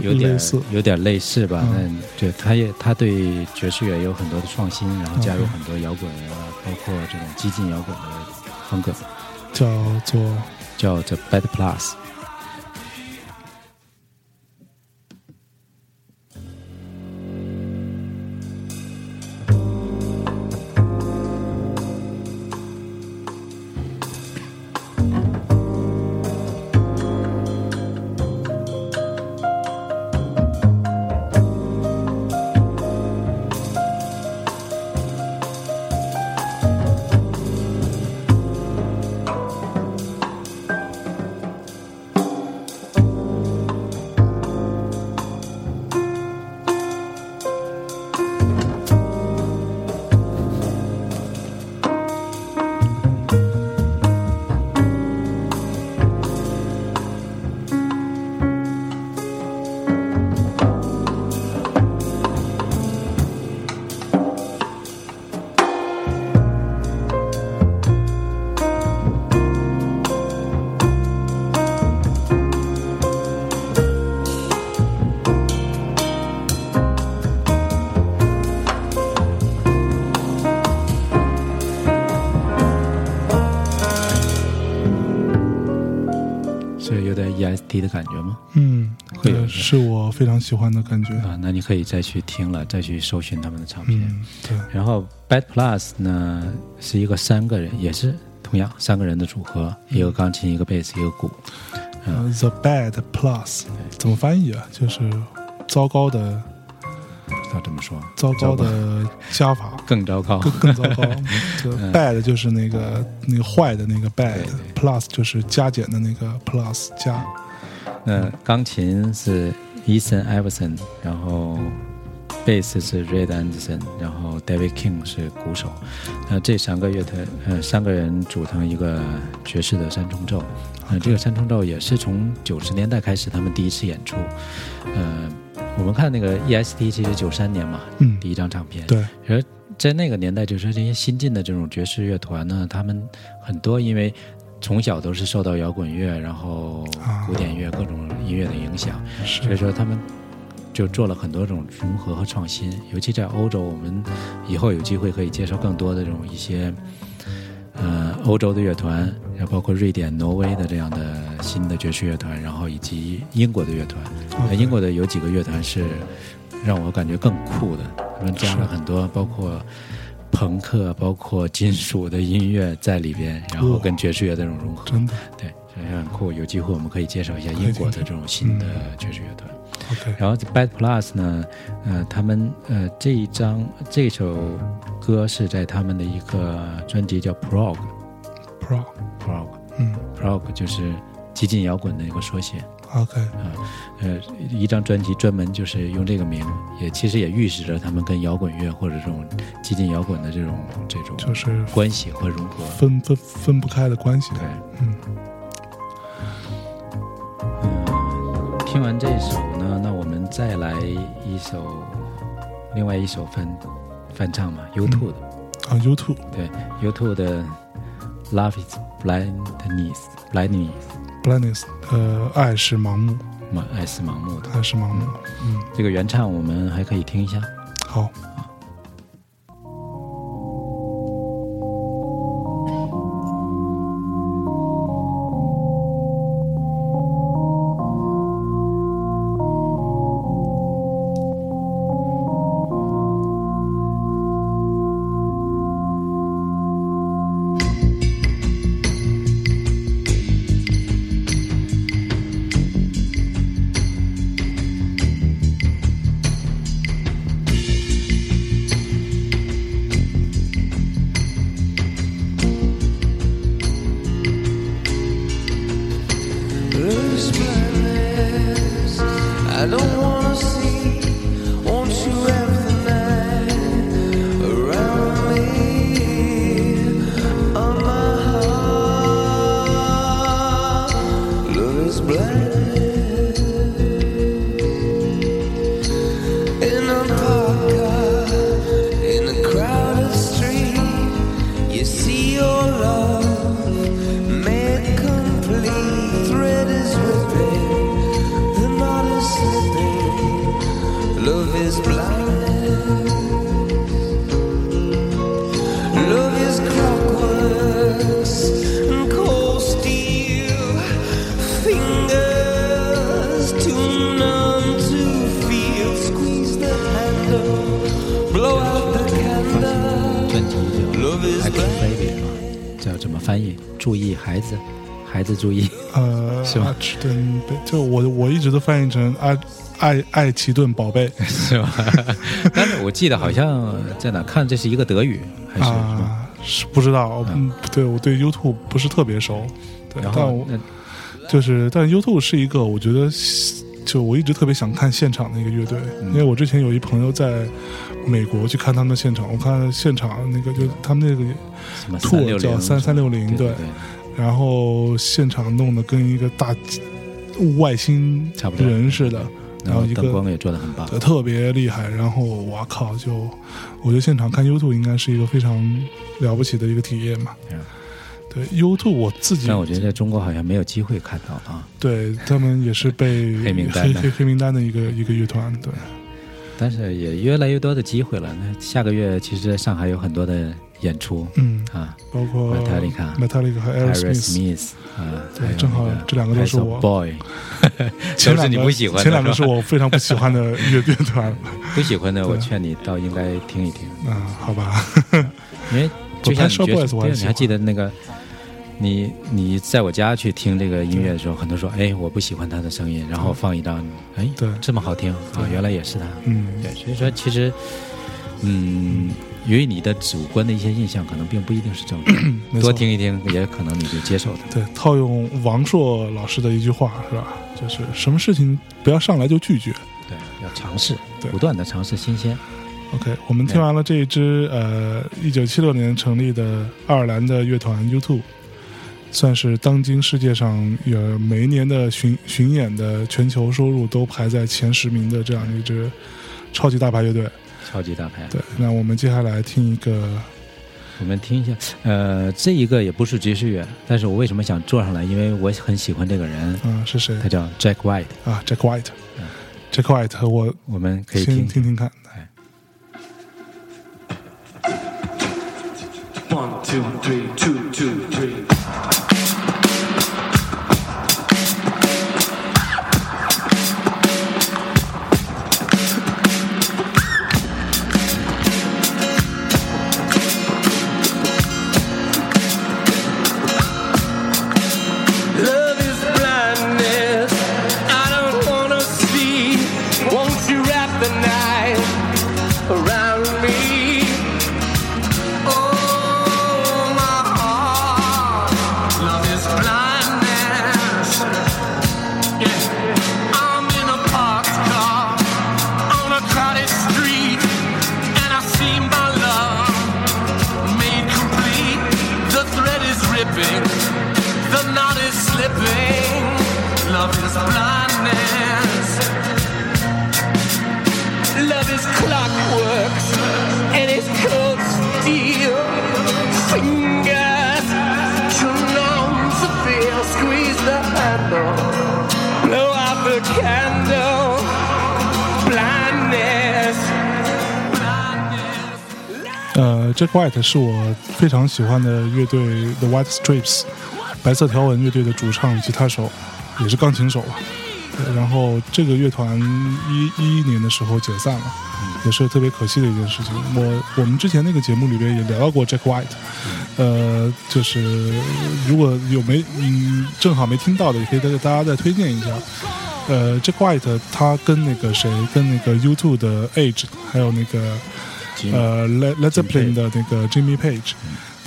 [SPEAKER 2] 有点
[SPEAKER 1] 类，
[SPEAKER 2] 有点类似吧。
[SPEAKER 1] 那
[SPEAKER 2] 嗯，对，他也他对爵士乐有很多的创新，然后加入很多摇滚啊，包括这种激进摇滚的风格，
[SPEAKER 1] 叫做
[SPEAKER 2] 叫 The Bad Plus。
[SPEAKER 1] 喜欢的感觉。
[SPEAKER 2] 啊，那你可以再去听了，再去搜寻他们的唱片。
[SPEAKER 1] 嗯，对，
[SPEAKER 2] 然后 Bad Plus 呢是一个三个人，也是同样三个人的组合，一个钢琴，一个贝斯，一个鼓。
[SPEAKER 1] 呃，The Bad Plus 怎么翻译啊？就是糟糕的、
[SPEAKER 2] 不知道怎么说，
[SPEAKER 1] 糟糕的加法，
[SPEAKER 2] 更糟糕。
[SPEAKER 1] 更更糟糕。就 bad 就是那个那个坏的那个 bad plus 就是加减的那个 plus 加。
[SPEAKER 2] 那钢琴是 Ethan Everson，然后贝斯是 Red Anderson，然后 David King 是鼓手。那这三个乐团，呃，三个人组成一个爵士的三重奏。呃，这个三重奏也是从九十年代开始他们第一次演出。呃，我们看那个 EST 其实九三年嘛，
[SPEAKER 1] 嗯，
[SPEAKER 2] 第一张唱片。
[SPEAKER 1] 对，
[SPEAKER 2] 而在那个年代，就是这些新进的这种爵士乐团呢，他们很多因为从小都是受到摇滚乐，然后
[SPEAKER 1] 啊
[SPEAKER 2] 古典乐各种音乐的影响，所以，说他们就做了很多种融合和创新。尤其在欧洲，我们以后有机会可以介绍更多的这种一些。呃，欧洲的乐团，然后包括瑞典、挪威的这样的新的爵士乐团，然后以及英国的乐团。英国的有几个乐团是让我感觉更酷的，他们加了很多包括朋克、包括金属的音乐在里边，然后跟爵士乐的这种融合，
[SPEAKER 1] 真的。
[SPEAKER 2] 对，所以很酷。有机会我们可以介绍一下英国的这种新的爵士乐团。
[SPEAKER 1] OK，
[SPEAKER 2] 然后 Bad Plus 呢，呃，他们呃这一张这首歌是在他们的一个专辑叫 Prog，Prog，Prog，
[SPEAKER 1] 嗯
[SPEAKER 2] Prog 就是激进摇滚的一个缩写。
[SPEAKER 1] ，OK，啊
[SPEAKER 2] 呃，一张专辑专门就是用这个名，也其实也预示着他们跟摇滚乐或者这种激进摇滚的这种这种
[SPEAKER 1] 就是
[SPEAKER 2] 关系和融合。
[SPEAKER 1] 分分分不开的关系。
[SPEAKER 2] 对，
[SPEAKER 1] 嗯，
[SPEAKER 2] 嗯，听完这首呢，那我们再来一首，另外一首翻翻唱嘛，U2 的，
[SPEAKER 1] 啊，YouTube
[SPEAKER 2] 对，U2 的 Love is Blindness Blindness
[SPEAKER 1] Blindness，呃，爱是盲目，
[SPEAKER 2] 嘛，爱是盲目的。
[SPEAKER 1] 爱是盲目。嗯，
[SPEAKER 2] 这个原唱我们还可以听一下。
[SPEAKER 1] 好。
[SPEAKER 3] Love
[SPEAKER 2] 注意孩子，孩子注意。
[SPEAKER 1] 呃，
[SPEAKER 2] 是吗
[SPEAKER 1] 爱奇顿，就我我一直都翻译成爱爱爱奇顿宝贝
[SPEAKER 2] 是吧？但是我记得好像在哪看，这是一个德语还是？
[SPEAKER 1] 啊，是不知道，嗯，对我对 YouTube 不是特别熟，对，
[SPEAKER 2] 然
[SPEAKER 1] 但我
[SPEAKER 2] 后
[SPEAKER 1] 就是但 YouTube 是一个我觉得就我一直特别想看现场的一个乐队，
[SPEAKER 2] 嗯
[SPEAKER 1] 因为我之前有一朋友在美国去看他们的现场，我看现场那个就他们那个
[SPEAKER 2] 什么
[SPEAKER 1] tour 叫
[SPEAKER 2] 三
[SPEAKER 1] 三三六零，
[SPEAKER 2] 对
[SPEAKER 1] 对，然后现场弄得跟一个大外星人似的，
[SPEAKER 2] 然后
[SPEAKER 1] 一个
[SPEAKER 2] 灯光也做的很棒。
[SPEAKER 1] 特别厉害。然后我靠，就我觉得现场看 YouTube 应该是一个非常了不起的一个体验嘛。
[SPEAKER 2] 嗯
[SPEAKER 1] 对 YouTube 我自己
[SPEAKER 2] 但我觉得在中国好像没有机会看到啊。
[SPEAKER 1] 对他们也是被
[SPEAKER 2] 黑名单的。
[SPEAKER 1] 黑黑黑名单的一个一个乐团。对，
[SPEAKER 2] 但是也越来越多的机会了。那下个月其实在上海有很多的演出
[SPEAKER 1] 嗯，
[SPEAKER 2] 啊。
[SPEAKER 1] 包括
[SPEAKER 2] Metallica
[SPEAKER 1] Metallica 和
[SPEAKER 2] Aerosmith，，Aerosmith 啊，
[SPEAKER 1] 对正好这两个都是我。
[SPEAKER 2] Boy，
[SPEAKER 1] 前两个
[SPEAKER 2] 不喜欢的，
[SPEAKER 1] 前两个是我非常不喜欢的乐乐团。
[SPEAKER 2] 不喜欢的，我劝你倒应该听一听，
[SPEAKER 1] 啊，好吧，
[SPEAKER 2] 因为 就像
[SPEAKER 1] Pet Shop
[SPEAKER 2] 你觉得
[SPEAKER 1] Boys
[SPEAKER 2] 你还记得那个。你你在我家去听这个音乐的时候，很多说，哎，我不喜欢他的声音，然后放一张，哎，
[SPEAKER 1] 对。
[SPEAKER 2] 这么好听啊，原来也是他，
[SPEAKER 1] 嗯，
[SPEAKER 2] 对，所以说其实，嗯，由于你的主观的一些印象可能并不一定是正确，多听一听，也可能你就接受它。
[SPEAKER 1] 对，套用王朔老师的一句话是吧？就是什么事情不要上来就拒绝。
[SPEAKER 2] 对，要尝试，
[SPEAKER 1] 对。
[SPEAKER 2] 不断的尝试新鲜。
[SPEAKER 1] OK，我们听完了这一支呃，一九七六年成立的爱尔兰的乐团 U2，算是当今世界上有每一年的巡巡演的全球收入都排在前十名的这样一支超级大牌乐队。
[SPEAKER 2] 超级大牌，
[SPEAKER 1] 对，那我们接下来听一个，
[SPEAKER 2] 我们听一下。呃，这一个也不是爵士乐，但是我为什么想坐上来？因为我很喜欢这个人，
[SPEAKER 1] 啊、是谁
[SPEAKER 2] 他叫 Jack White，
[SPEAKER 1] 啊？Jack White。
[SPEAKER 2] 嗯
[SPEAKER 1] Jack White，我
[SPEAKER 2] 我们可以听
[SPEAKER 1] 听听看。
[SPEAKER 5] One, two, three, two, two, three.
[SPEAKER 1] White 是我非常喜欢的乐队 The White Stripes 白色条纹乐队的主唱、吉他手，也是钢琴手吧。然后这个乐团一一一年的时候解散了，也是特别可惜的一件事情。我我们之前那个节目里边也聊到过 Jack White，呃，就是如果有没嗯正好没听到的，也可以再给大家再推荐一下。呃，Jack White 他跟那个谁，跟那个 U2 的 Age，还有那个
[SPEAKER 2] 吉
[SPEAKER 1] 呃 Led Led Zeppelin 的那个 Jimmy Page，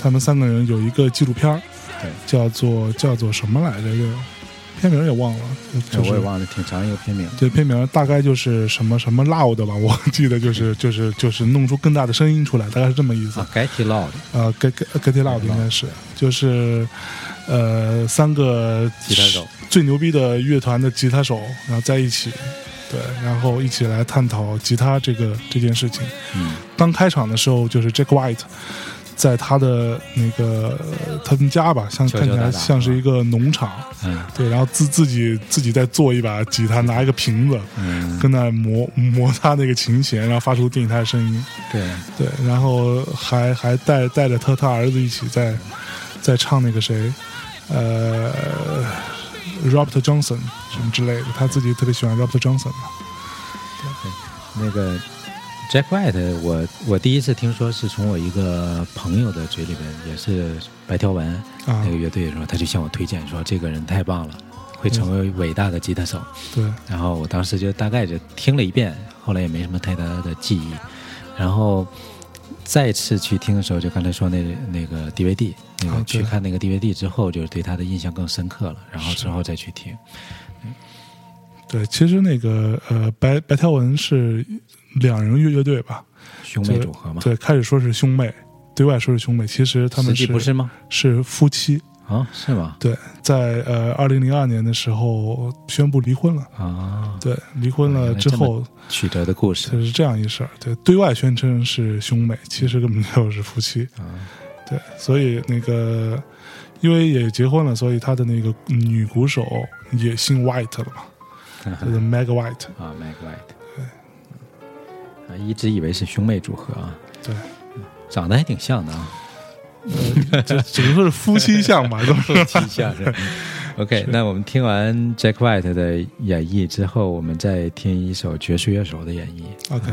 [SPEAKER 1] 他们三个人有一个纪录片儿
[SPEAKER 2] 对，
[SPEAKER 1] 叫做叫做什么来着？这个片名也忘了，就是
[SPEAKER 2] 我也忘了，挺长一个片名。
[SPEAKER 1] 对，片名大概就是什么什么 loud 吧，我记得就是就是就是弄出更大的声音出来，大概是这么意思。
[SPEAKER 2] 啊，Getty Loud，
[SPEAKER 1] 呃，get get get loud 应该是。就是呃三个
[SPEAKER 2] 吉他手。
[SPEAKER 1] 最牛逼的乐团的吉他手，然后在一起，对，然后一起来探讨吉他这个这件事情。
[SPEAKER 2] 嗯，
[SPEAKER 1] 刚开场的时候，就是 Jack White 在他的那个呃他们家吧，像看起来像是一个农场，
[SPEAKER 2] 嗯。
[SPEAKER 1] 对，然后自自己自己在做一把吉他，拿一个瓶子，
[SPEAKER 2] 嗯，
[SPEAKER 1] 跟那磨磨擦那个琴弦，然后发出电吉他的声音，
[SPEAKER 2] 对，
[SPEAKER 1] 对，然后还还带带着他他儿子一起在在唱那个谁，呃，Robert Johnson 什么之类的，他自己特别喜欢 Robert Johnson 嘛，
[SPEAKER 2] 那个 Jack White，我我第一次听说是从我一个朋友的嘴里边，也是白条纹
[SPEAKER 1] 啊
[SPEAKER 2] 那个乐队的时候，他就向我推荐说这个人太棒了，会成为伟大的吉他手。
[SPEAKER 1] 对，
[SPEAKER 2] 然后我当时就大概就听了一遍，后来也没什么太大的记忆。然后再次去听的时候，就刚才说那那个 DVD，那个
[SPEAKER 1] 啊对
[SPEAKER 2] 去看那个 DVD 之后，就是对他的印象更深刻了。然后之后再去听，
[SPEAKER 1] 对，其实那个呃白白条文是两人乐乐队吧，
[SPEAKER 2] 兄妹组合嘛，
[SPEAKER 1] 对，开始说是兄妹，对外说是兄妹，其实他们是
[SPEAKER 2] 不是吗？
[SPEAKER 1] 是夫妻。
[SPEAKER 2] 啊，是吗？
[SPEAKER 1] 对，在呃二零零二年的时候宣布离婚了。
[SPEAKER 2] 啊，
[SPEAKER 1] 对，离婚了之后
[SPEAKER 2] 曲折的故事
[SPEAKER 1] 就是这样一事儿。对，对外宣称是兄妹，其实根本就是夫妻。
[SPEAKER 2] 啊，
[SPEAKER 1] 对，所以那个因为也结婚了，所以他的那个女鼓手也姓 White 了嘛，就是 Meg White。
[SPEAKER 2] 啊，Meg White，对啊，一直以为是兄妹组合啊，
[SPEAKER 1] 对，
[SPEAKER 2] 长得还挺像的啊，
[SPEAKER 1] 这只能说是夫妻相吧，都是。
[SPEAKER 2] 气象是。OK，那我们听完 Jack White 的演绎之后，我们再听一首爵士乐手的演绎。
[SPEAKER 1] OK，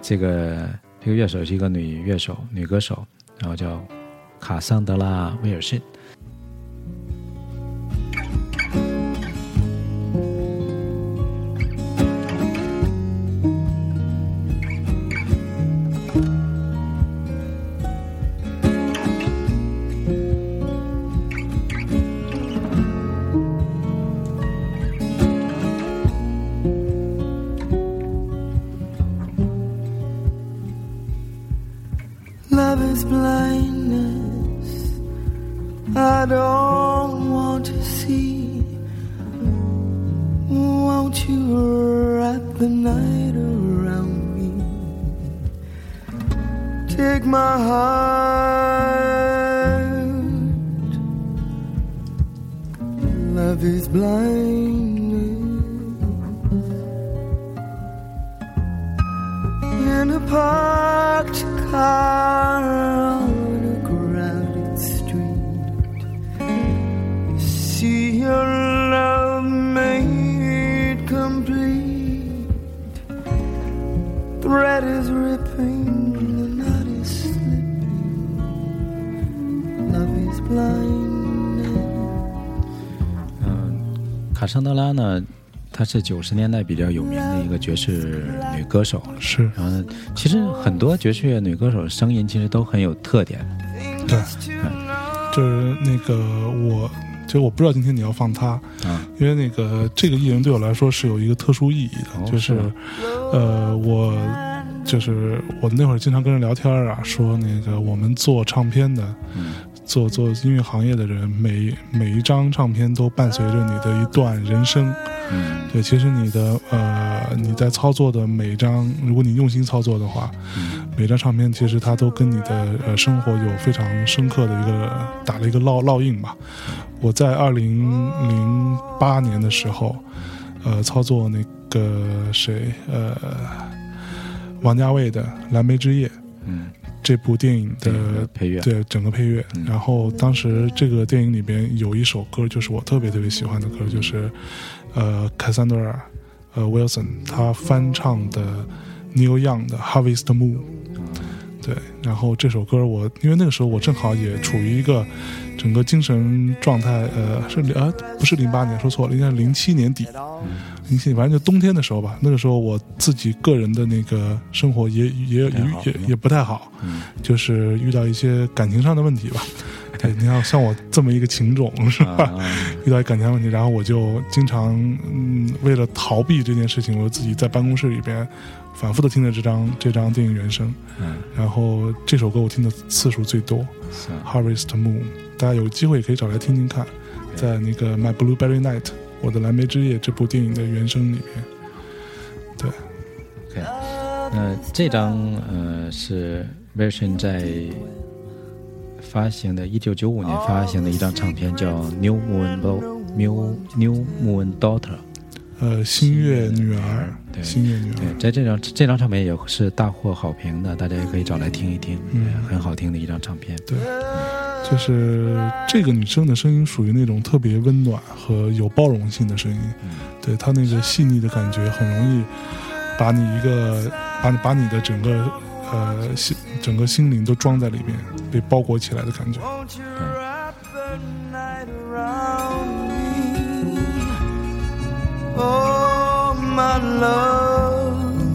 [SPEAKER 2] 这个这个乐手是一个女乐手、女歌手，然后叫卡桑德拉·威尔逊。桑德拉呢，她是九十年代比较有名的一个爵士女歌手。
[SPEAKER 1] 是
[SPEAKER 2] 然后呢，其实很多爵士乐女歌手声音其实都很有特点。
[SPEAKER 1] 对，就是那个我，其实我不知道今天你要放她，
[SPEAKER 2] 啊
[SPEAKER 1] 因为那个这个艺人对我来说是有一个特殊意义的，
[SPEAKER 2] 哦
[SPEAKER 1] 就是
[SPEAKER 2] 吗
[SPEAKER 1] 呃，我就是我那会儿经常跟人聊天啊，说那个我们做唱片的，
[SPEAKER 2] 嗯
[SPEAKER 1] 做做音乐行业的人，每每一张唱片都伴随着你的一段人生。
[SPEAKER 2] 嗯
[SPEAKER 1] 对，其实你的呃你在操作的每一张，如果你用心操作的话，
[SPEAKER 2] 嗯
[SPEAKER 1] 每张唱片其实它都跟你的呃生活有非常深刻的一个打了一个烙烙印吧。我在二零零八年的时候，呃，操作那个谁呃，王家卫的《蓝莓之夜》
[SPEAKER 2] 嗯，
[SPEAKER 1] 这部电影的
[SPEAKER 2] 配乐，
[SPEAKER 1] 对整个配乐。
[SPEAKER 2] 嗯
[SPEAKER 1] 然后当时这个电影里边有一首歌，就是我特别特别喜欢的歌，就是呃，Cassandra 呃 Wilson 她翻唱的 Neil Young 的《Harvest Moon》。对，然后这首歌我因为那个时候我正好也处于一个整个精神状态，呃，是呃不是零八年说错了，应该是零七年底，零七反正就冬天的时候吧。那个时候我自己个人的那个生活也也
[SPEAKER 2] 太好是吗
[SPEAKER 1] 也也不太好，
[SPEAKER 2] 嗯
[SPEAKER 1] 就是遇到一些感情上的问题吧。对，你看像我这么一个情种是吧？遇到感情问题，然后我就经常嗯，为了逃避这件事情，我自己在办公室里边反复的听着这张这张电影原声，
[SPEAKER 2] 嗯，
[SPEAKER 1] 然后这首歌我听的次数最多，
[SPEAKER 2] 是《
[SPEAKER 1] Harvest Moon》，大家有机会也可以找来听听看，在那个《My Blueberry Night》我的蓝莓之夜这部电影的原声里边。对
[SPEAKER 2] ，OK。那这张呃是 Version 在发行的，一九九五年发行的一张唱片，叫《New Moon Do New New Moon Daughter》。
[SPEAKER 1] 呃，新月女儿，
[SPEAKER 2] 对。
[SPEAKER 1] 新月女
[SPEAKER 2] 对，
[SPEAKER 1] 儿，
[SPEAKER 2] 在这张这张唱片也是大获好评的，大家也可以找来听一听，
[SPEAKER 1] 嗯。
[SPEAKER 2] 很好听的一张唱片。
[SPEAKER 1] 对，就是这个女生的声音属于那种特别温暖和有包容性的声音，对她那个细腻的感觉，很容易把你一个把你把你的整个呃心整个心灵都装在里面，被包裹起来的感觉。
[SPEAKER 6] Oh.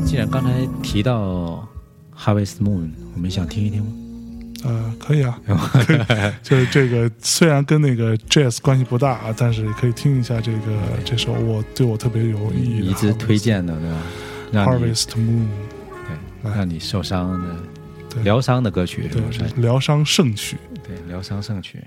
[SPEAKER 2] 既然刚才提到 Harvest Moon，我们想听一听吗？
[SPEAKER 1] 呃，可以啊，就是这个虽然跟那个 jazz 关系不大啊，但是可以听一下这个这首我对我特别有意义的
[SPEAKER 2] 一直推荐的，对吧
[SPEAKER 1] ？Harvest Moon，
[SPEAKER 2] 对，让你受伤的
[SPEAKER 1] 对
[SPEAKER 2] 疗伤的歌曲，是不是？，
[SPEAKER 1] 疗伤圣曲。
[SPEAKER 2] 对，疗伤圣曲。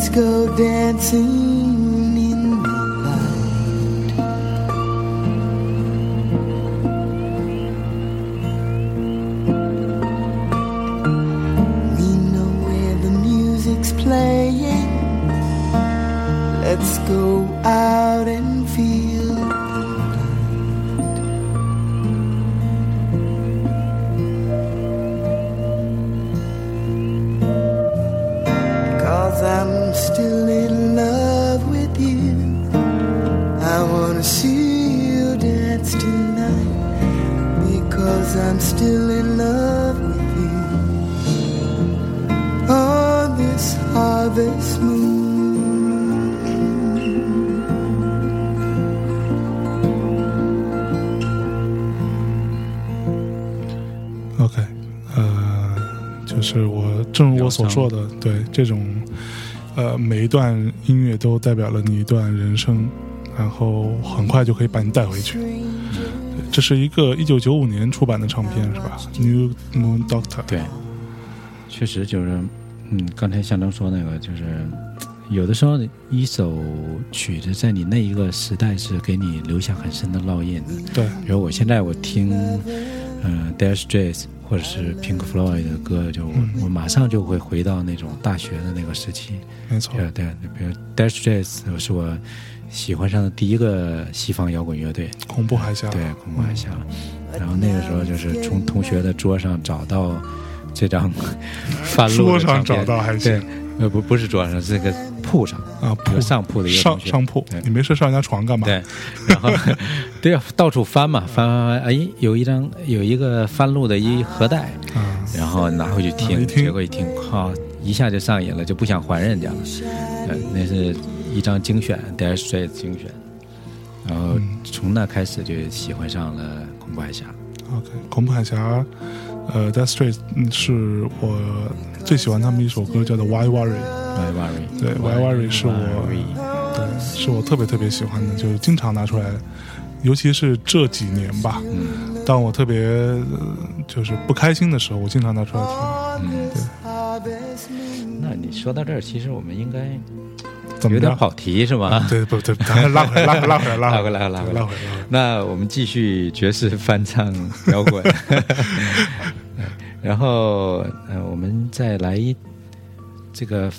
[SPEAKER 6] Let's go dancing in the light. We know where the music's playing. Let's go out
[SPEAKER 1] 我所说的，对这种呃每一段音乐都代表了你一段人生，然后很快就可以把你带回去。这是一个一九九五年出版的唱片是吧？New Moon Doctor。
[SPEAKER 2] 对，确实就是，嗯，刚才向征说那个，就是有的时候一首曲子在你那一个时代是给你留下很深的烙印的。
[SPEAKER 1] 对，
[SPEAKER 2] 比如我现在我听，嗯、d i r e Straits 或者是 Pink Floyd 的歌，就我、我马上就会回到那种大学的那个时期。
[SPEAKER 1] 没错，
[SPEAKER 2] 对对，比如 Dire Straits 是我喜欢上的第一个西方摇滚乐队。
[SPEAKER 1] 恐怖海峡。
[SPEAKER 2] 对，恐怖海峡。然后那个时候就是从同学的桌上找到这张 翻录
[SPEAKER 1] 桌上找到还
[SPEAKER 2] 对
[SPEAKER 1] 行，
[SPEAKER 2] 呃不不是桌上，是个铺上
[SPEAKER 1] 啊，铺
[SPEAKER 2] 上铺的一个
[SPEAKER 1] 上上铺，你没事上人家床干嘛？
[SPEAKER 2] 对，然后 对啊，到处翻嘛，翻翻翻，哎，有一张有一个翻录的一盒带，
[SPEAKER 1] 啊，
[SPEAKER 2] 然后拿回去
[SPEAKER 1] 啊
[SPEAKER 2] 听，结果一听，靠，一下就上瘾了，就不想还人家了。呃，那是一张精选，Dire Straits 精选，然后
[SPEAKER 1] 嗯
[SPEAKER 2] 从那开始就喜欢上了恐怖海峡。
[SPEAKER 1] OK，恐怖海峡，呃 d e a Street 是我最喜欢他们一首歌，叫做 Why Worry。
[SPEAKER 2] Why worry？
[SPEAKER 1] 对，Why Worry 是我对，是我特别特别喜欢的，就是经常拿出来，尤其是这几年吧，
[SPEAKER 2] 嗯
[SPEAKER 1] 当我特别、呃就是不开心的时候，我经常拿出来听。
[SPEAKER 2] 嗯。
[SPEAKER 6] Moon.
[SPEAKER 2] 那你说到这儿，其实我们应该
[SPEAKER 1] 怎么？
[SPEAKER 2] 有点跑题是吗？
[SPEAKER 1] 对，不对，拉回来，拉回来，拉回来，
[SPEAKER 2] 拉
[SPEAKER 1] 回来，
[SPEAKER 2] 回来拉回来
[SPEAKER 1] 拉回来。
[SPEAKER 2] 那我们继续爵士翻唱摇滚，然后呃，我们再来一这个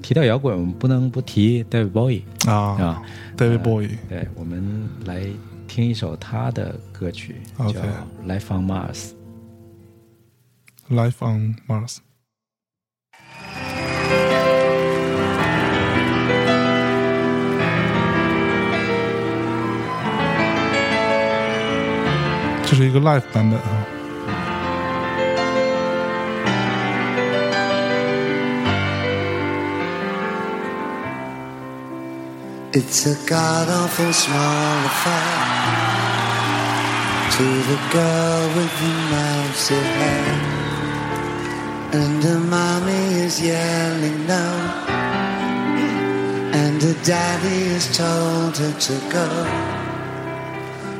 [SPEAKER 2] 提到摇滚，我们不能不提 David Bowie
[SPEAKER 1] 啊
[SPEAKER 2] 啊。
[SPEAKER 1] ，David Bowie，
[SPEAKER 2] 对，我们来听一首他的歌曲，叫 Life on Mars》。
[SPEAKER 1] Life on Mars。这是一个 live 版本啊。
[SPEAKER 6] It's a god awful small affair to the girl with the mousy hair. And her mommy is yelling no. And her daddy has told her to go.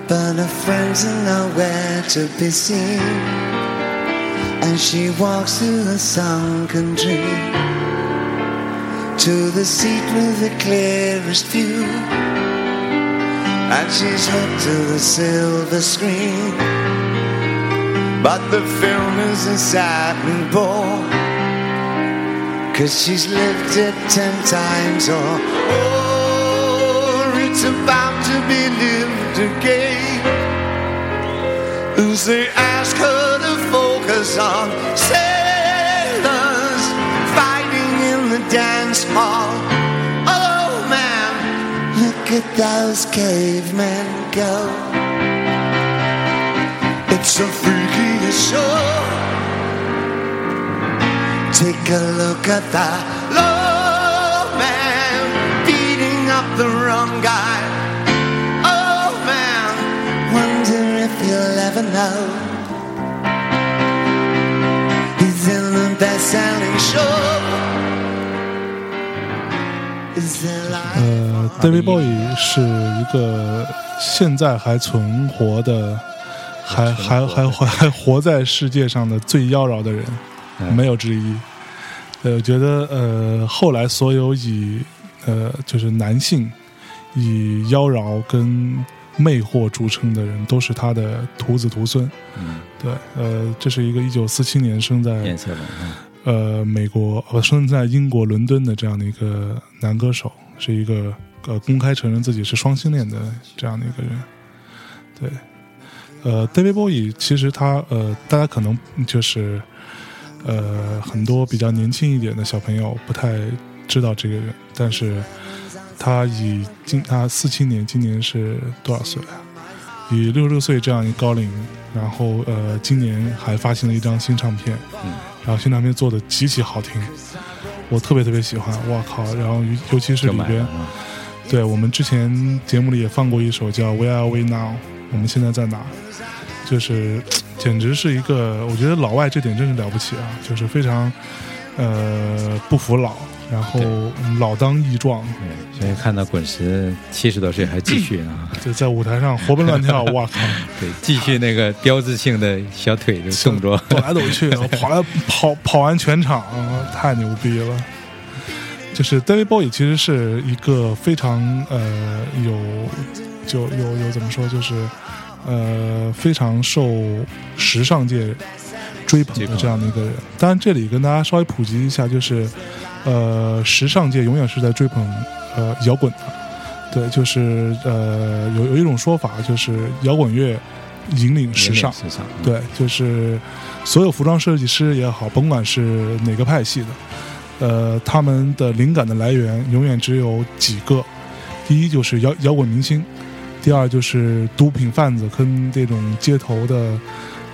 [SPEAKER 6] But her friends are nowhere to be seen. And she walks through the sunken dream to the seat with the clearest view. And she's hooked to the silver screen. But the film is a saddening bore. Cause she's lived it ten times or oh, it's about to be lived again. As they ask her to focus on sailors dance hall. Oh man, look at those cavemen go. It's a freaky show. Take a look at that low man beating up the wrong guy. Oh man, wonder if you'll ever know. He's in the best-selling show.
[SPEAKER 1] 呃，David Bowie 是一个现在还存活的，还还还还 还活在世界上的最妖娆的人，
[SPEAKER 2] 嗯
[SPEAKER 1] 没有之一。呃，我觉得呃，后来所有以呃就是男性以妖娆跟魅惑著称的人，都是他的徒子徒孙。
[SPEAKER 2] 嗯，
[SPEAKER 1] 对，呃，这是一个一九四七年生在呃美国呃生在英国伦敦的这样的一个男歌手，是一个呃公开承认自己是双性恋的这样的一个人。对，呃，David Bowie 其实他呃大家可能就是呃很多比较年轻一点的小朋友不太知道这个人，但是他已今他四七年今年是多少岁啊？以六十六岁这样一高龄，然后呃今年还发行了一张新唱片，
[SPEAKER 2] 嗯
[SPEAKER 1] 然后新唱片做的极其好听，我特别特别喜欢，哇靠！然后尤尤其是里边对我们之前节目里也放过一首叫《Where Are We Now》，我们现在在哪？就是 简直是一个，我觉得老外这点真是了不起啊，就是非常呃不服老，然后老当益壮，
[SPEAKER 2] 对，所以看到滚石七十多岁还继续啊，
[SPEAKER 1] 就在舞台上活蹦乱跳，哇靠！
[SPEAKER 2] 对，继续那个标志性的小腿的动作，
[SPEAKER 1] 抖来抖去，跑来跑跑完全场，太牛逼了。就是 David Bowie 其实是一个非常呃有就有有怎么说，就是呃非常受时尚界追捧的这样的一个人。当然，这里跟大家稍微普及一下，就是呃时尚界永远是在追捧呃摇滚的。对，就是呃有有一种说法，就是摇滚乐引领时尚。
[SPEAKER 2] 时尚，嗯，
[SPEAKER 1] 对，就是所有服装设计师也好，甭管是哪个派系的，呃，他们的灵感的来源永远只有几个：第一就是摇摇滚明星，第二就是毒品贩子跟这种街头的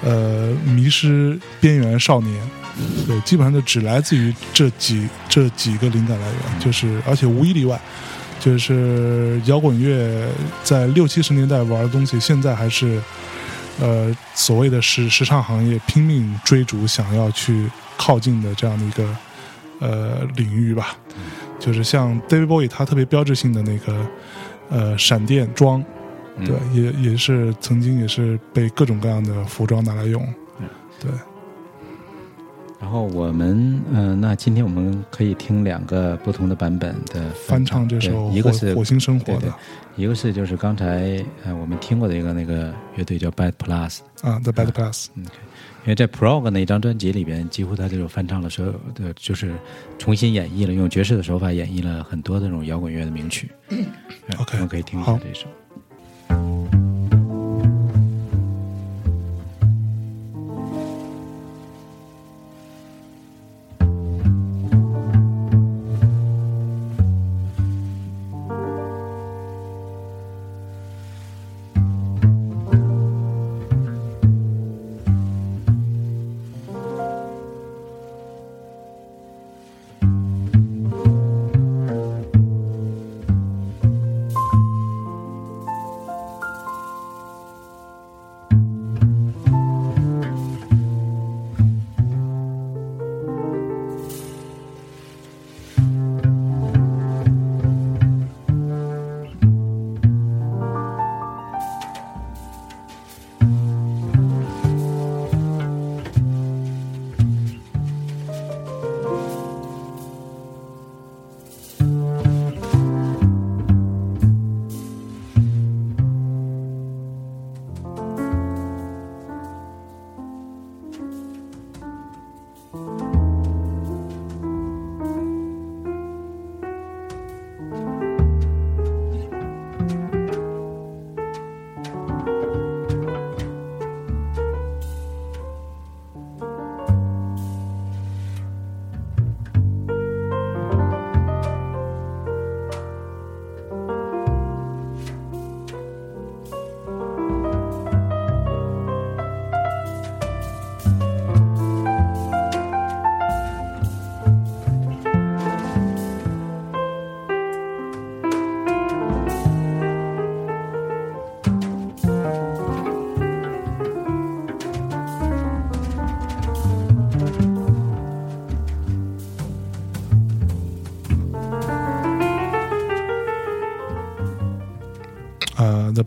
[SPEAKER 1] 呃迷失边缘少年。对，基本上就只来自于这几这几个灵感来源，就是而且无一例外，就是摇滚乐在六七十年代玩的东西，现在还是呃所谓的时时尚行业拼命追逐、想要去靠近的这样的一个呃领域吧。就是像 David Bowie 他特别标志性的那个呃闪电装，
[SPEAKER 2] 嗯
[SPEAKER 1] 对，也也是曾经也是被各种各样的服装拿来用，对。
[SPEAKER 2] 然后我们，嗯、那今天我们可以听两个不同的版本的
[SPEAKER 1] 翻唱。这首
[SPEAKER 2] 一个是
[SPEAKER 1] 火火星生活
[SPEAKER 2] 对对
[SPEAKER 1] 的，
[SPEAKER 2] 一个是就是刚才呃我们听过的一个那个乐队叫 Bad Plus，
[SPEAKER 1] 啊，The Bad Plus，
[SPEAKER 2] 嗯，因为在 Prog 那一张专辑里边，几乎他就翻唱了所有的，就是重新演绎了，用爵士的手法演绎了很多这种摇滚乐的名曲。嗯
[SPEAKER 1] OK，
[SPEAKER 2] 我们可以听一下这首。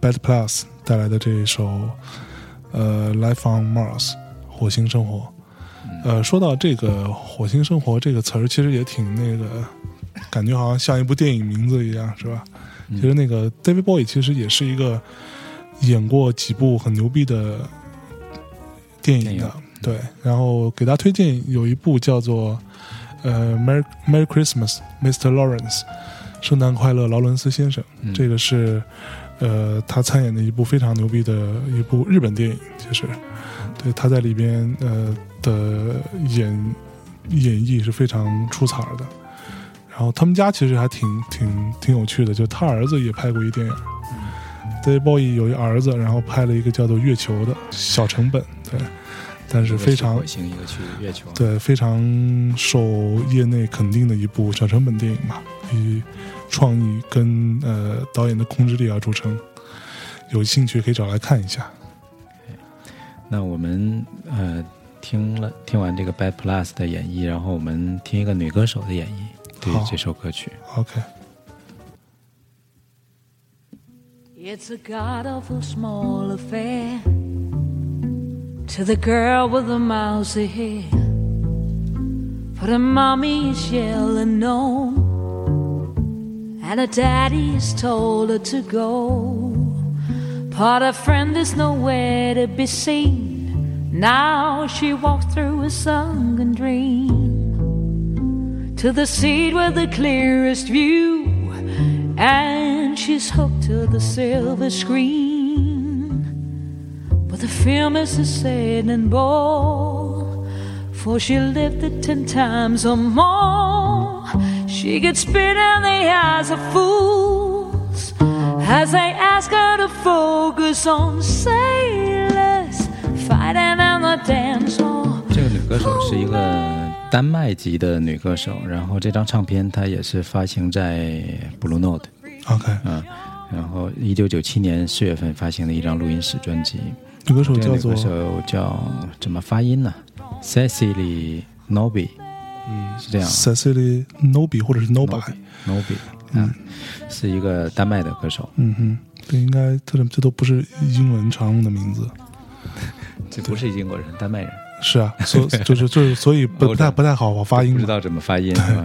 [SPEAKER 1] Bad Plus 带来的这一首呃 Life on Mars 火星生活。呃，说到这个“火星生活”这个词儿，其实也挺那个，感觉好像像一部电影名字一样，是吧？其实那个 David Bowie 其实也是一个演过几部很牛逼的电影的
[SPEAKER 2] 影，
[SPEAKER 1] 对。然后给大家推荐有一部叫做呃 Merry Merry Christmas, Mr. Lawrence，圣诞快乐，劳伦斯先生。
[SPEAKER 2] 嗯
[SPEAKER 1] 这个是呃他参演的一部非常牛逼的一部日本电影，其实对他在里边呃的演演绎是非常出彩的。然后他们家其实还挺挺挺有趣的，就他儿子也拍过一电影。David Bowie 有一儿子，然后拍了一个叫做《月球》的小成本，对，但是非常
[SPEAKER 2] 去火星，一个去月球。
[SPEAKER 1] 对，非常受业内肯定的一部小成本电影嘛，以创意跟呃导演的控制力而著称。有兴趣可以找来看一下。
[SPEAKER 2] 那我们呃听了听完这个 Bad Plus 的演绎，然后我们听一个女歌手的演绎，对这首歌曲。
[SPEAKER 4] OK，It's a god awful small affair to the girl with the mousy hair. For the mommy is yelling no, and her daddy has told her to go. But her friend is nowhere to be seen. Now she walks through a sunken dream to the seat with the clearest view and she's hooked to the silver screen. The film is a saddening bore, for she lived it ten times or more. She gets spit in the eyes of fools as they ask her to focus on sailors fighting on the dance hall.
[SPEAKER 2] 这个女歌手是一个丹麦籍的女歌手，然后这张唱片它也是发行在 Blue
[SPEAKER 1] Note，OK，
[SPEAKER 2] 嗯，然后一九九七年四月份发行的一张录音室专辑。
[SPEAKER 1] 女歌手叫做
[SPEAKER 2] 女歌手叫怎么发音呢？Cecily Noby，嗯，是这样
[SPEAKER 1] Cecily Noby 或者是
[SPEAKER 2] Noby，Noby，嗯，是一个丹麦的歌手。
[SPEAKER 1] 嗯哼，这应该这这都不是英文常用的名字。
[SPEAKER 2] 这不是英国人，丹麦人，
[SPEAKER 1] 是啊，所 就是就是所以不 不太不太好我发音。
[SPEAKER 2] 不知道怎么发音是吧？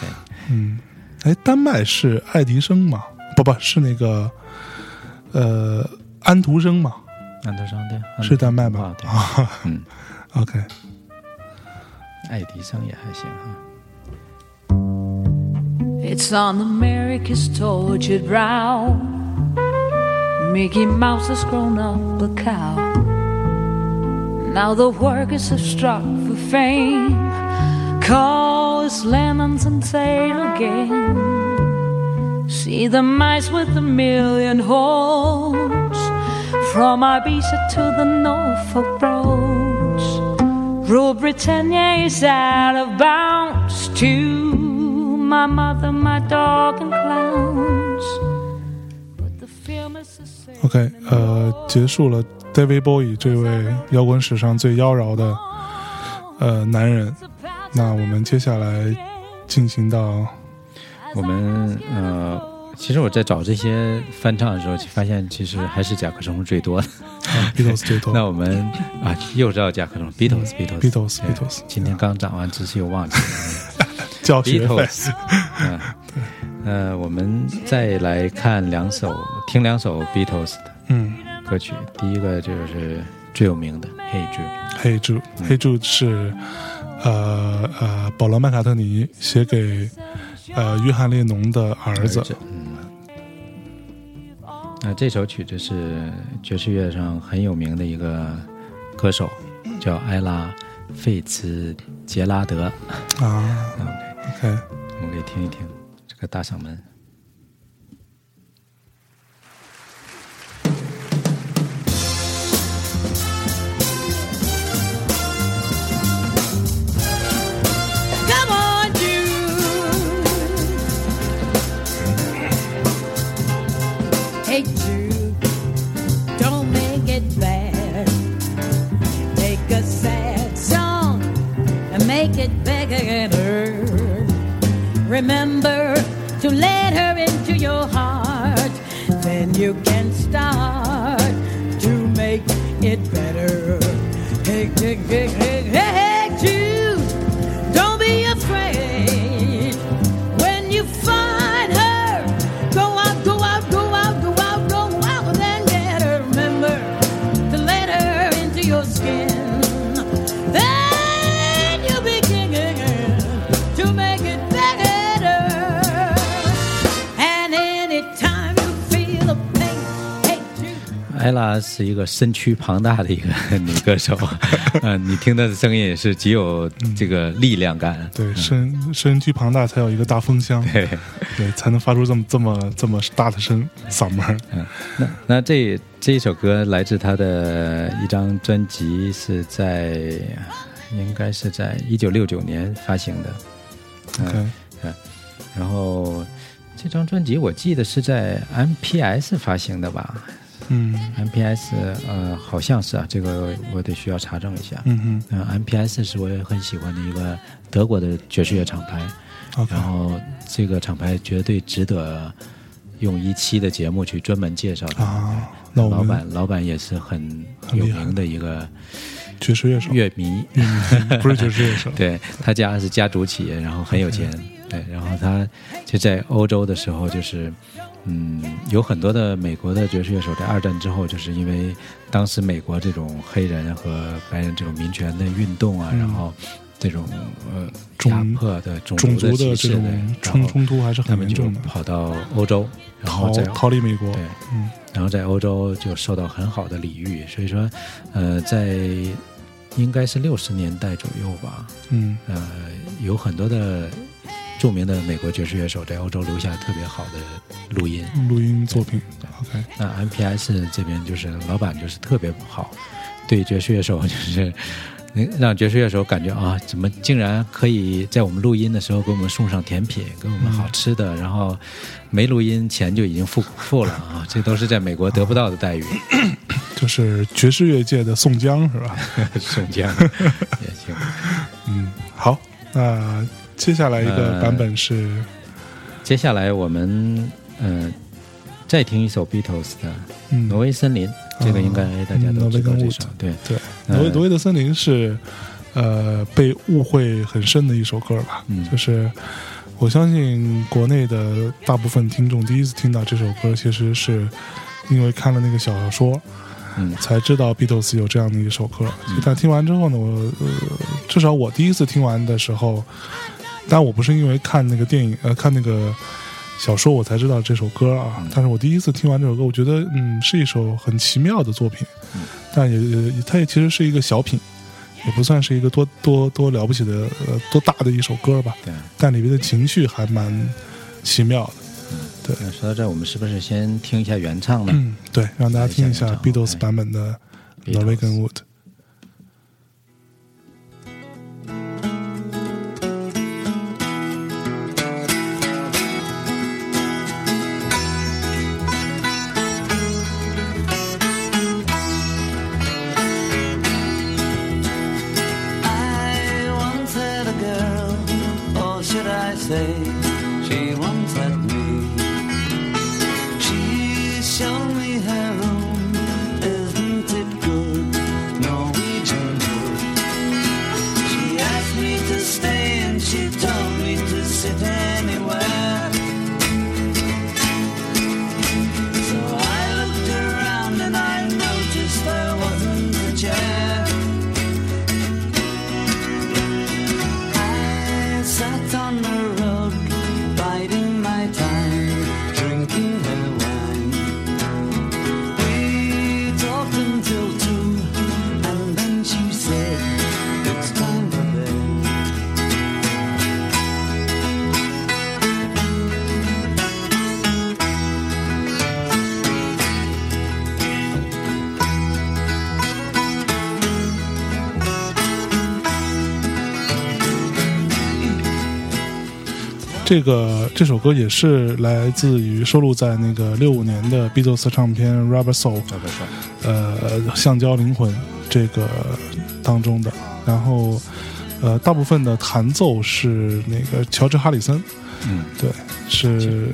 [SPEAKER 2] 对，
[SPEAKER 1] 嗯，哎，丹麦是爱迪生嘛？不不是那个呃安徒生嘛？
[SPEAKER 2] 安徒生对，
[SPEAKER 1] 是丹麦吧
[SPEAKER 2] 啊？对，
[SPEAKER 1] 啊
[SPEAKER 2] 嗯，
[SPEAKER 1] ，OK，
[SPEAKER 2] 爱迪生也还行哈。
[SPEAKER 4] It's on America's tortured brow. Mickey Mouse has grown up a cow. Now the workers have struck for fame. Cause lemons and sail again. See the mice with a million holes. From Ibiza to the Norfolk roads. Rule Britannia is out of bounds to my mother, my dog, and clowns. But the film is the same.
[SPEAKER 1] OK，呃，结束了 David Bowie 这位摇滚史上最妖娆的呃男人。那我们接下来进行到
[SPEAKER 2] 我们呃，其实我在找这些翻唱的时候，发现其实还是甲壳虫最多的。
[SPEAKER 1] Beatles 最多。
[SPEAKER 2] 那我们啊，又知道甲壳虫
[SPEAKER 1] ，Beatles，Beatles，Beatles，Beatles
[SPEAKER 2] 今天刚涨完知识又忘记了
[SPEAKER 1] 交学费
[SPEAKER 2] Beatles。嗯，呃，我们再来看两首，听两首 Beatles 的
[SPEAKER 1] 嗯
[SPEAKER 2] 歌曲。第一个就是最有名的《Hey Jude》。
[SPEAKER 1] ，Hey Jude，Hey Jude 是呃呃保罗麦卡特尼写给呃约翰列侬的儿子。
[SPEAKER 2] 嗯，那这首曲子是爵士乐上很有名的一个歌手，叫埃拉·费茨杰拉德。
[SPEAKER 1] 啊 OK，，OK，
[SPEAKER 2] 我们可以听一听这个大嗓门。
[SPEAKER 7] It better. Remember to let her into your heart. Then you can start to make it better. Hey, hey, hey, hey, hey,
[SPEAKER 2] 艾拉是一个身躯庞大的一个女歌手，嗯、你听她的声音也是极有这个力量感。
[SPEAKER 1] 对，身身躯庞大才有一个大风箱，
[SPEAKER 2] 对，
[SPEAKER 1] 对，才能发出这么这么这么大的声嗓门儿。
[SPEAKER 2] 嗯，那那这这一首歌来自她的一张专辑，是在应该是在一九六九年发行的。
[SPEAKER 1] OK，
[SPEAKER 2] 嗯，然后这张专辑我记得是在 MPS 发行的吧
[SPEAKER 1] 嗯
[SPEAKER 2] ？MPS 呃好像是啊，这个我得需要查证一下。
[SPEAKER 1] 嗯哼。
[SPEAKER 2] 嗯，MPS 是我也很喜欢的一个德国的爵士乐厂牌。然后这个厂牌绝对值得用一期的节目去专门介绍它。
[SPEAKER 1] 啊，那
[SPEAKER 2] 老板老板也是很有名的一个
[SPEAKER 1] 爵士乐手，
[SPEAKER 2] 乐迷，
[SPEAKER 1] 不是爵士乐手，
[SPEAKER 2] 对他家是家族企业，然后很有钱，对，然后他就在欧洲的时候，就是嗯，有很多的美国的爵士乐手在二战之后，就是因为当时美国这种黑人和白人这种民权的运动啊，
[SPEAKER 1] 嗯。
[SPEAKER 2] 然后这种呃压迫的种
[SPEAKER 1] 种族的
[SPEAKER 2] 的
[SPEAKER 1] 这种冲冲突还是很严重的，
[SPEAKER 2] 跑到欧洲，然后
[SPEAKER 1] 逃逃离美国，
[SPEAKER 2] 对，
[SPEAKER 1] 嗯。
[SPEAKER 2] 然后在欧洲就受到很好的礼遇，所以说，呃，在应该是六十年代左右吧，
[SPEAKER 1] 嗯。
[SPEAKER 2] 呃，有很多的著名的美国爵士乐手在欧洲留下特别好的录音。
[SPEAKER 1] 录音作品，OK，
[SPEAKER 2] 那 MPS 这边就是老板就是特别不好，对爵士乐手就是能让爵士乐手感觉啊，怎么竟然可以在我们录音的时候给我们送上甜品，给我们好吃的，然后没录音钱就已经付付了啊，这都是在美国得不到的待遇。
[SPEAKER 1] 就是爵士乐界的宋江是吧？
[SPEAKER 2] 宋江也行，
[SPEAKER 1] 嗯，好，那接下来一个
[SPEAKER 2] 呃
[SPEAKER 1] 版本是
[SPEAKER 2] 接下来我们呃再听一首 Beatles 的《
[SPEAKER 1] 嗯。
[SPEAKER 2] 挪威森林》，这个应该大家都知道这首，对。
[SPEAKER 1] 对，
[SPEAKER 2] 呃
[SPEAKER 1] 挪威挪威的森林是呃被误会很深的一首歌吧，
[SPEAKER 2] 嗯。
[SPEAKER 1] 就是我相信国内的大部分听众第一次听到这首歌，其实是因为看了那个小说，
[SPEAKER 2] 嗯。
[SPEAKER 1] 才知道 Beatles 有这样的一首歌。但听完之后呢，我呃至少我第一次听完的时候，但我不是因为看那个电影呃看那个。小说我才知道这首歌啊，但是我第一次听完这首歌，我觉得嗯是一首很奇妙的作品，但也也它也其实是一个小品，也不算是一个多多多了不起的呃多大的一首歌吧，
[SPEAKER 2] 对，
[SPEAKER 1] 但里面的情绪还蛮奇妙的。
[SPEAKER 2] 对说到这儿，我们是不是先听一下原唱呢？
[SPEAKER 1] 嗯，对，让大家听一下 Beatles 版本的《
[SPEAKER 2] Beatles
[SPEAKER 1] Norwegian Wood》。
[SPEAKER 8] Say,
[SPEAKER 1] 这个这首歌也是来自于收录在那个六五年的 Beatles 唱片《Rubber Soul》呃橡胶灵魂这个当中的，然后呃大部分的弹奏是那个乔治哈里森，
[SPEAKER 2] 嗯，
[SPEAKER 1] 对，是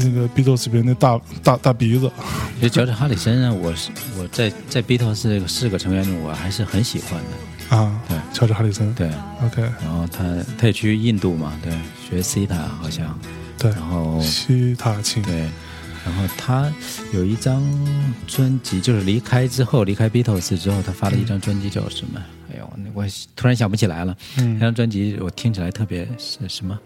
[SPEAKER 1] 那个 Beatles 里边那大大大鼻子，
[SPEAKER 2] 其实乔治哈里森呢，我是我在在 Beatles 这个四个成员中，我还是很喜欢的。
[SPEAKER 1] 啊，
[SPEAKER 2] 对。
[SPEAKER 1] 乔治哈里森，
[SPEAKER 2] 对
[SPEAKER 1] ，，OK，
[SPEAKER 2] 然后他他也去印度嘛，对，学西塔好像，
[SPEAKER 1] 对，
[SPEAKER 2] 然后
[SPEAKER 1] 西塔琴，
[SPEAKER 2] 对，然后他有一张专辑，就是离开之后，离开 Beatles 之后，他发了一张专辑叫什么？哎呦，那我突然想不起来了。
[SPEAKER 1] 嗯。
[SPEAKER 2] 那张专辑我听起来特别是什么？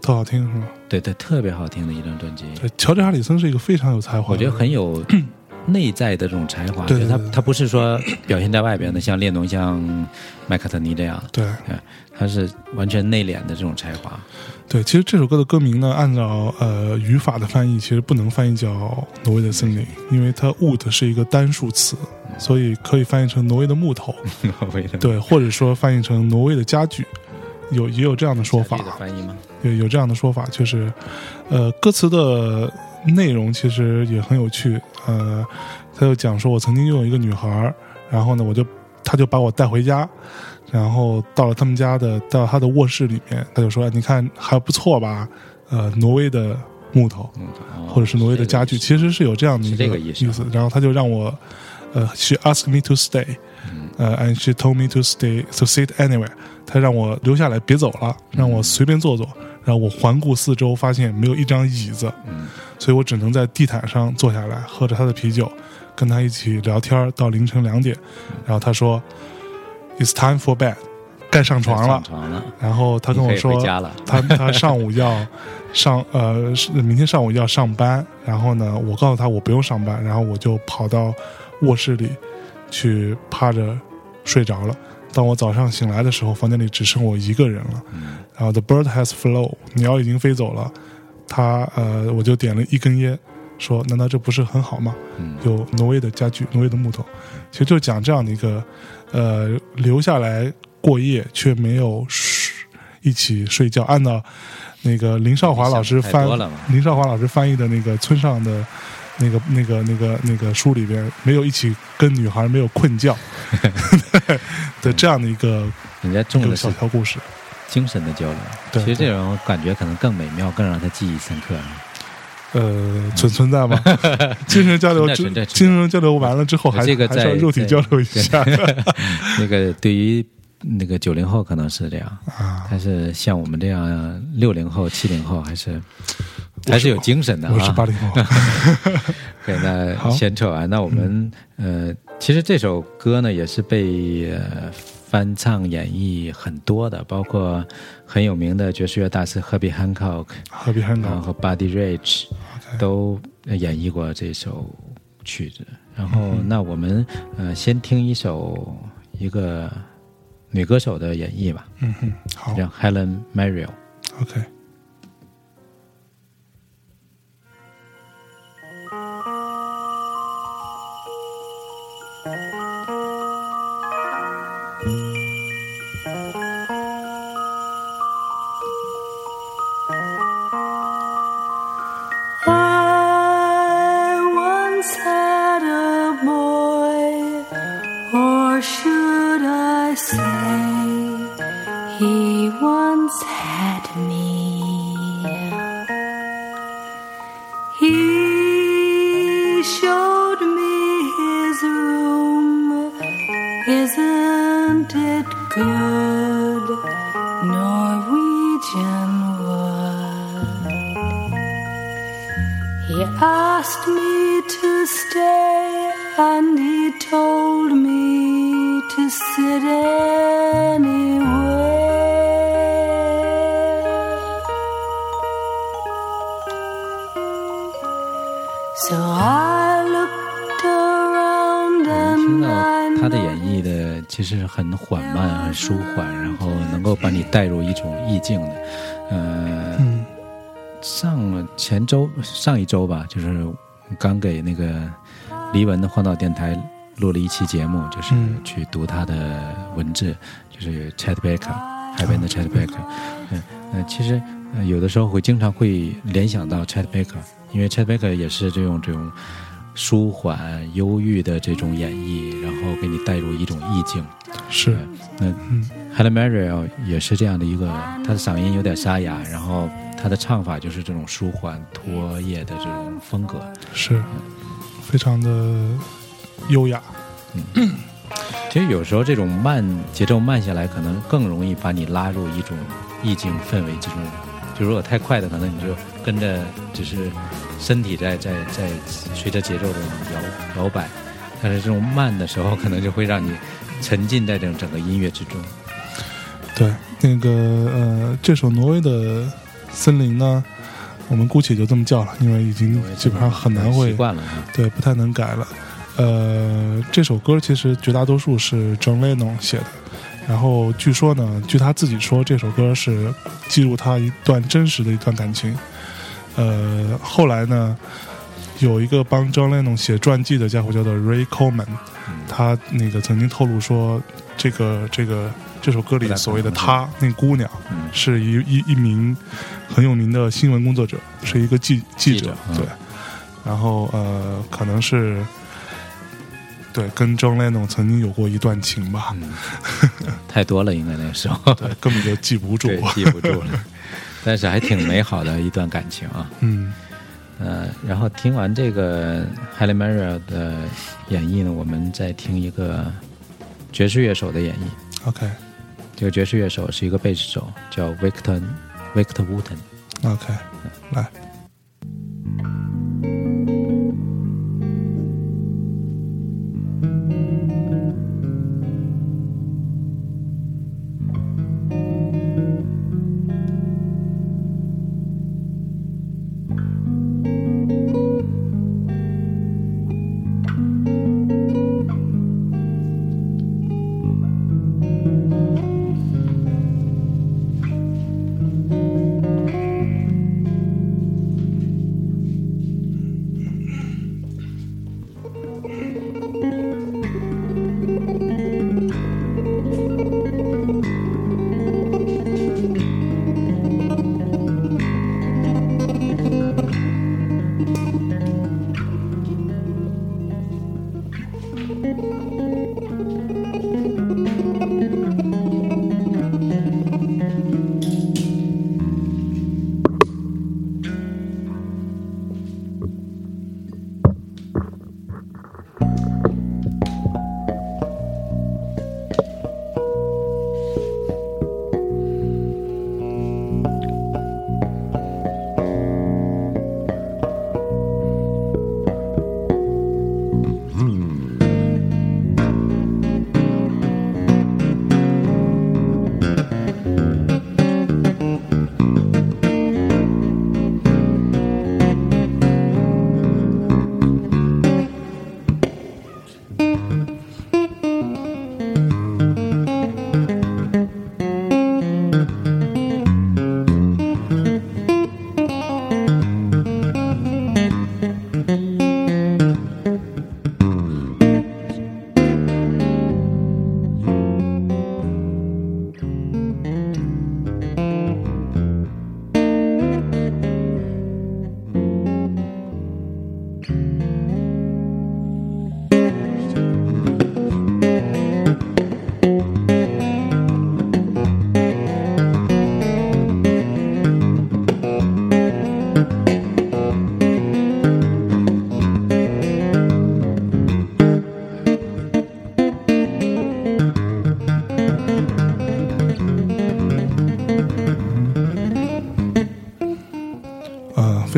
[SPEAKER 1] 特好听是吗？
[SPEAKER 2] 对对，特别好听的一张专辑，
[SPEAKER 1] 对，乔治哈里森是一个非常有才华，
[SPEAKER 2] 我觉得很有内在的这种才华。
[SPEAKER 1] 对
[SPEAKER 2] 就是他
[SPEAKER 1] 对对
[SPEAKER 2] 他不是说表现在外边的，像列侬、像麦克特尼这样，
[SPEAKER 1] 对
[SPEAKER 2] 对，他是完全内敛的这种才华。
[SPEAKER 1] 对。其实这首歌的歌名呢，按照呃语法的翻译，其实不能翻译叫《挪威的森林》，因为它 wood 是一个单数词，所以可以翻译成挪威的木头，
[SPEAKER 2] 挪威的
[SPEAKER 1] 对，或者说翻译成挪威的家具，有也有这样的说法
[SPEAKER 2] 翻译吗？
[SPEAKER 1] 对有这样的说法，就是，呃，歌词的内容其实也很有趣。呃，他就讲说，我曾经拥有一个女孩，然后呢，我就他就把我带回家，然后到了他们家的到他的卧室里面，他就说，哎你看还不错吧？呃，挪威的木头，
[SPEAKER 2] 嗯，哦
[SPEAKER 1] 或者是挪威的家具，其实是有这样的一个
[SPEAKER 2] 这个意思。
[SPEAKER 1] 然后他就让我，呃，she asked me to stay，
[SPEAKER 2] 嗯
[SPEAKER 1] 呃，and she told me to stay to sit anywhere。他让我留下来，别走了，让我随便坐坐。然后我环顾四周，发现没有一张椅子，
[SPEAKER 2] 嗯
[SPEAKER 1] 所以我只能在地毯上坐下来，喝着他的啤酒，跟他一起聊天到凌晨两点。然后他说：“It's time for bed，该上床了。
[SPEAKER 2] 床了，”
[SPEAKER 1] 然后他跟我说他他上午要 上呃明天上午要上班，然后呢，我告诉他我不用上班，然后我就跑到卧室里去趴着睡着了。当我早上醒来的时候，房间里只剩我一个人了。
[SPEAKER 2] 嗯
[SPEAKER 1] 然后 the bird has flown，鸟已经飞走了。他呃，我就点了一根烟，说难道这不是很好吗？
[SPEAKER 2] 嗯
[SPEAKER 1] 有挪威的家具，挪威的木头，其实就讲这样的一个呃留下来过夜却没有睡一起睡觉。按照那个林少华老师翻林少华老师翻译的那个村上的那个那个那个那个书里边，没有一起跟女孩没有困觉 的这样的一个
[SPEAKER 2] 人家
[SPEAKER 1] 一个
[SPEAKER 2] 重的
[SPEAKER 1] 小小故事。
[SPEAKER 2] 精神的交流。
[SPEAKER 1] 对
[SPEAKER 2] 其实这种感觉可能更美妙，更让他记忆深刻。
[SPEAKER 1] 呃，存存在吗？精神交流精神交流完了之后还，
[SPEAKER 2] 这个在
[SPEAKER 1] 还是要肉体交流一下
[SPEAKER 2] 那个对于那个九零后可能是这样，
[SPEAKER 1] 啊。
[SPEAKER 2] 但是像我们这样六零后、七零后还是还是有精神的啊。
[SPEAKER 1] 我是八零后，
[SPEAKER 2] 对，那
[SPEAKER 1] 好
[SPEAKER 2] 先扯完，那我们、呃，其实这首歌呢也是被呃翻唱演绎很多的，包括很有名的爵士乐大师赫比汉考克，
[SPEAKER 1] 何必汉岛
[SPEAKER 2] 然后 Buddy Rich 都演绎过这首曲子。然后，那我们呃先听一首一个女歌手的演绎吧，
[SPEAKER 1] 嗯哼，好
[SPEAKER 2] 叫 Helen Merrill。
[SPEAKER 1] ，OK。
[SPEAKER 9] Good? Norwegian wood. He asked me to stay and he told me to sit anywhere.
[SPEAKER 2] 其实很缓慢、很舒缓，然后能够把你带入一种意境的。呃，
[SPEAKER 1] 嗯
[SPEAKER 2] 上前周、上一周吧，就是刚给那个黎文的荒岛电台录了一期节目，就是
[SPEAKER 1] 嗯
[SPEAKER 2] 去读他的文字，就是 Chet Baker 海边的 Chet Baker。嗯，呃，其实呃有的时候会经常会联想到 Chet Baker，因为 Chet Baker 也是这种这种舒缓、忧郁的这种演绎，然后给你带入一种意境。
[SPEAKER 1] 是
[SPEAKER 2] 那
[SPEAKER 1] 嗯
[SPEAKER 2] Helen Merrill 也是这样的一个，她的嗓音有点沙哑，然后她的唱法就是这种舒缓拖曳的这种风格。
[SPEAKER 1] 是非常的优雅。
[SPEAKER 2] 嗯其实有时候这种慢节奏慢下来，可能更容易把你拉入一种意境氛围之中。就如果太快的，可能你就跟着只是身体在在在随着节奏的摇摇摆，但是这种慢的时候，可能就会让你沉浸在这种整个音乐之中。
[SPEAKER 1] 对，那个呃，这首挪威的森林呢，我们姑且就这么叫了，因为已经基本上很难会
[SPEAKER 2] 习惯了啊。
[SPEAKER 1] 对，不太能改了。呃，这首歌其实绝大多数是 John Lennon 写的，然后据说呢，据他自己说，这首歌是记录他一段真实的一段感情。呃，后来呢，有一个帮 John Lennon 写传记的家伙叫做 Ray Coleman，他那个曾经透露说，这个这个这首歌里所谓的她那姑娘，
[SPEAKER 2] 嗯
[SPEAKER 1] 是一一一名很有名的新闻工作者，是一个记记者对。然后呃，可能是对跟 John Lennon 曾经有过一段情吧，
[SPEAKER 2] 嗯，太多了，应该那个时候
[SPEAKER 1] 对，根本就记不住。
[SPEAKER 2] 记不住了。但是还挺美好的一段感情啊。
[SPEAKER 1] 嗯，
[SPEAKER 2] 呃，然后听完这个 Helen Maria 的演绎呢，我们再听一个爵士乐手的演绎。
[SPEAKER 1] OK
[SPEAKER 2] 这个爵士乐手是一个贝斯手，叫 Victor Victor Wooten。
[SPEAKER 1] OK，来。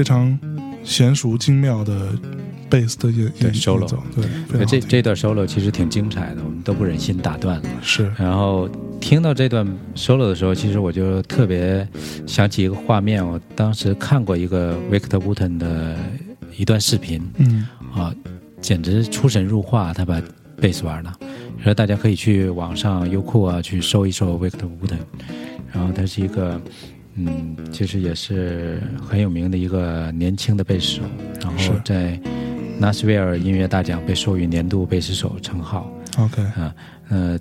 [SPEAKER 1] 非常娴熟精妙的贝斯的演
[SPEAKER 2] 对
[SPEAKER 1] 演奏，对，
[SPEAKER 2] 对这这段 solo 其实挺精彩的，我们都不忍心打断了。
[SPEAKER 1] 是。
[SPEAKER 2] 然后听到这段 solo 的时候，其实我就特别想起一个画面，我当时看过一个 Victor Wooten 的一段视频。
[SPEAKER 1] 嗯。
[SPEAKER 2] 啊，简直出神入化，他把贝斯玩的。说大家可以去网上优酷啊去搜一搜 Victor Wooten，然后他是一个嗯，其实也是很有名的一个年轻的贝斯手，然后在纳什维尔音乐大奖被授予年度贝斯手称号。
[SPEAKER 1] ，OK，
[SPEAKER 2] 啊，呃，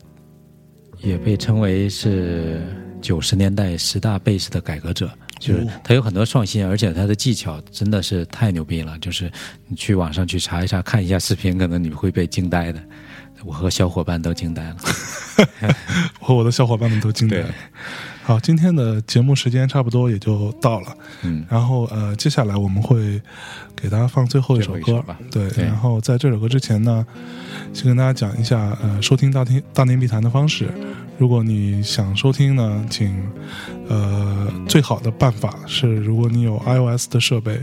[SPEAKER 2] 也被称为是九十年代十大贝斯的改革者。就是
[SPEAKER 1] 哦
[SPEAKER 2] 他有很多创新，而且他的技巧真的是太牛逼了。就是你去网上去查一查，看一下视频，可能你会被惊呆的。我和小伙伴都惊呆了。
[SPEAKER 1] 我和我的小伙伴们都惊呆了。好，今天的节目时间差不多也就到了。
[SPEAKER 2] 嗯，
[SPEAKER 1] 然后呃，接下来我们会给大家放最后一首歌。对然后在这首歌之前呢，先跟大家讲一下呃收听大听大内密谈的方式。如果你想收听呢，请呃最好的办法是，如果你有 iOS 的设备，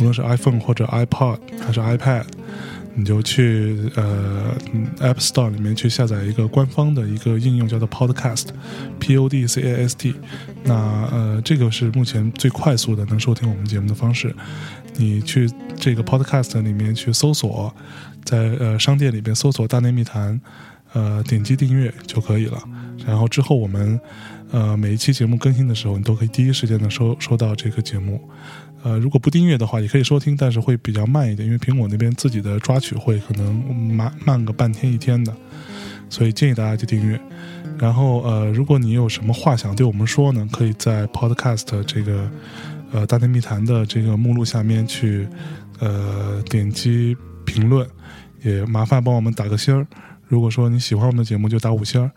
[SPEAKER 1] 无论是 iPhone 或者 iPod 还是 iPad。你就去呃 App Store 里面去下载一个官方的一个应用，叫做 Podcast，P O D C A S T。那呃，这个是目前最快速的能收听我们节目的方式。你去这个 Podcast 里面去搜索，在呃商店里边搜索“大内密谈”，呃，点击订阅就可以了。然后之后我们呃每一期节目更新的时候，你都可以第一时间的收收到这个节目。呃，如果不订阅的话，也可以收听，但是会比较慢一点，因为苹果那边自己的抓取会可能慢慢个半天一天的，所以建议大家去订阅。然后呃，如果你有什么话想对我们说呢，可以在 Podcast 这个呃大内密谈的这个目录下面去呃点击评论，也麻烦帮我们打个星儿。如果说你喜欢我们的节目，就打五星儿。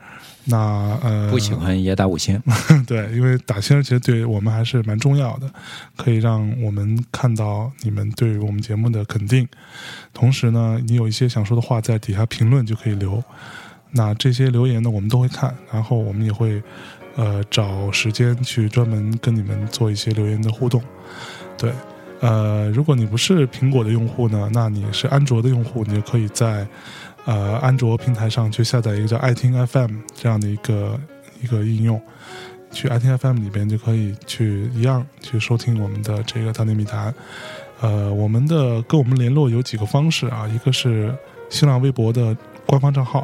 [SPEAKER 1] 那呃，
[SPEAKER 2] 不喜欢也打五星。
[SPEAKER 1] 对，因为打星儿其实对我们还是蛮重要的，可以让我们看到你们对于我们节目的肯定。同时呢，你有一些想说的话，在底下评论就可以留。那这些留言呢，我们都会看，然后我们也会呃找时间去专门跟你们做一些留言的互动。对，呃，如果你不是苹果的用户呢，那你是安卓的用户，你就可以在呃安卓平台上去下载一个叫爱听 FM 这样的一个一个应用，去爱听 FM 里边就可以去一样去收听我们的这个大内密谈。呃，我们的跟我们联络有几个方式啊，一个是新浪微博的官方账号，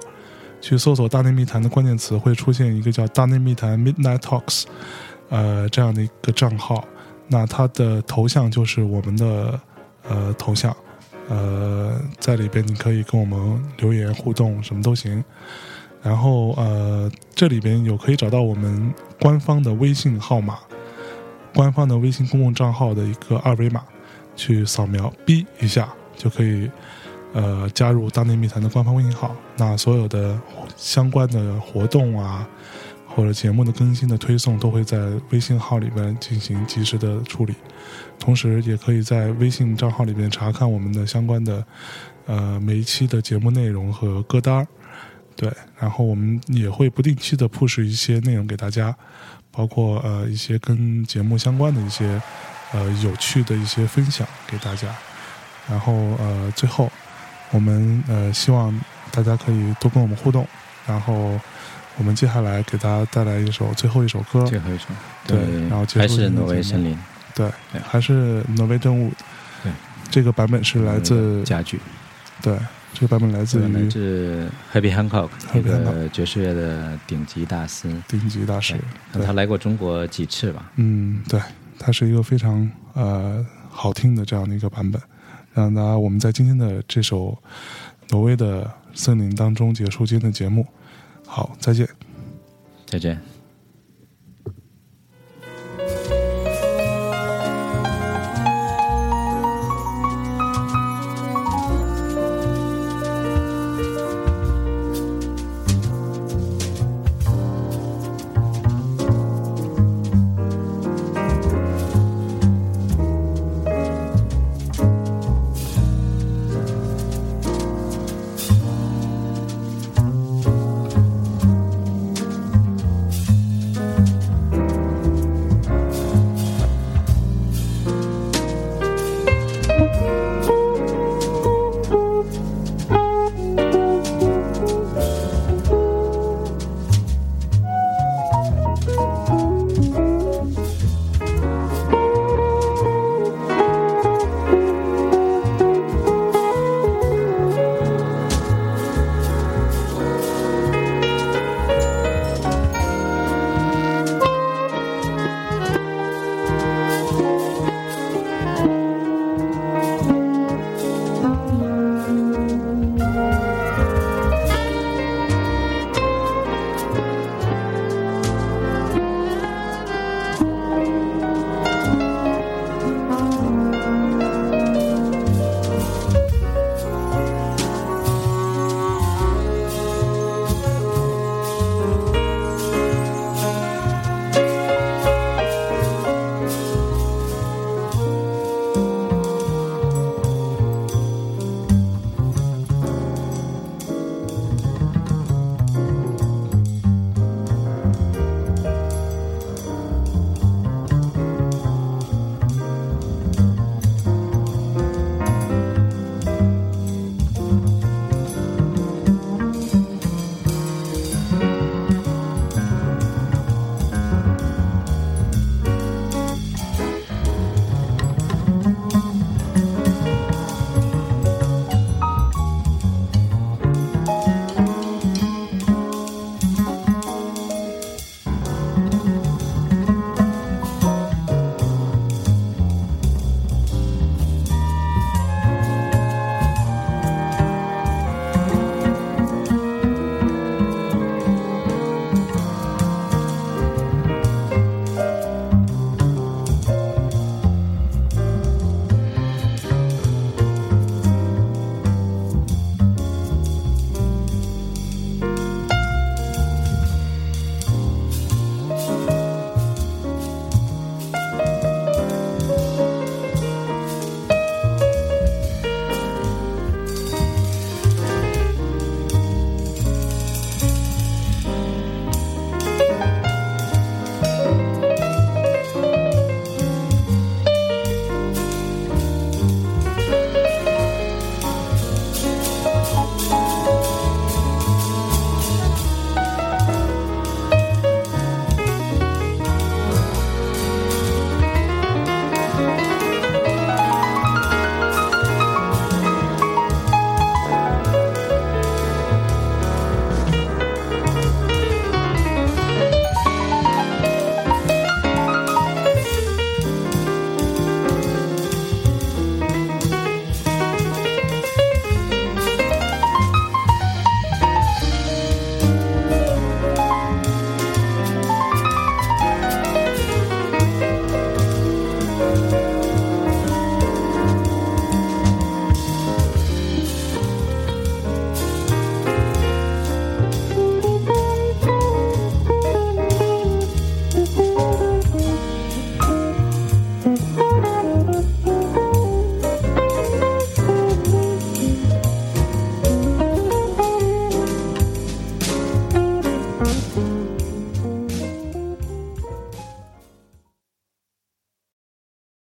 [SPEAKER 1] 去搜索“大内密谈”的关键词，会出现一个叫“大内密谈 Midnight Talks”，呃，这样的一个账号。那它的头像就是我们的呃头像，呃，在里边你可以跟我们留言互动，什么都行。然后呃，这里边有可以找到我们官方的微信号码，官方的微信公共账号的一个二维码，去扫描 B 一下就可以呃加入大内密谈的官方微信号。那所有的相关的活动啊，或者节目的更新的推送，都会在微信号里边进行及时的处理。同时，也可以在微信账号里边查看我们的相关的呃每一期的节目内容和歌单儿。对，然后我们也会不定期的 push 一些内容给大家，包括呃一些跟节目相关的一些呃有趣的一些分享给大家。然后呃最后，我们呃希望大家可以多跟我们互动。然后我们接下来给大家带来一首最后一首歌，
[SPEAKER 2] 最后一首，
[SPEAKER 1] 对然后结束
[SPEAKER 2] 还是挪威森林，
[SPEAKER 1] 对
[SPEAKER 2] 对，
[SPEAKER 1] 还是挪威顿悟。
[SPEAKER 2] 对，
[SPEAKER 1] 这个版本是来自
[SPEAKER 2] 家具，
[SPEAKER 1] 对，这个版本来自于
[SPEAKER 2] 自 Happy Hancock，一
[SPEAKER 1] Herbie
[SPEAKER 2] 个爵士乐的顶级大师。
[SPEAKER 1] 顶级大师，
[SPEAKER 2] 他来过中国几次吧？
[SPEAKER 1] 嗯，对，他是一个非常呃好听的这样的一个版本。让大家我们在今天的这首挪威的森林当中结束今天的节目。好，再见。
[SPEAKER 2] 再见。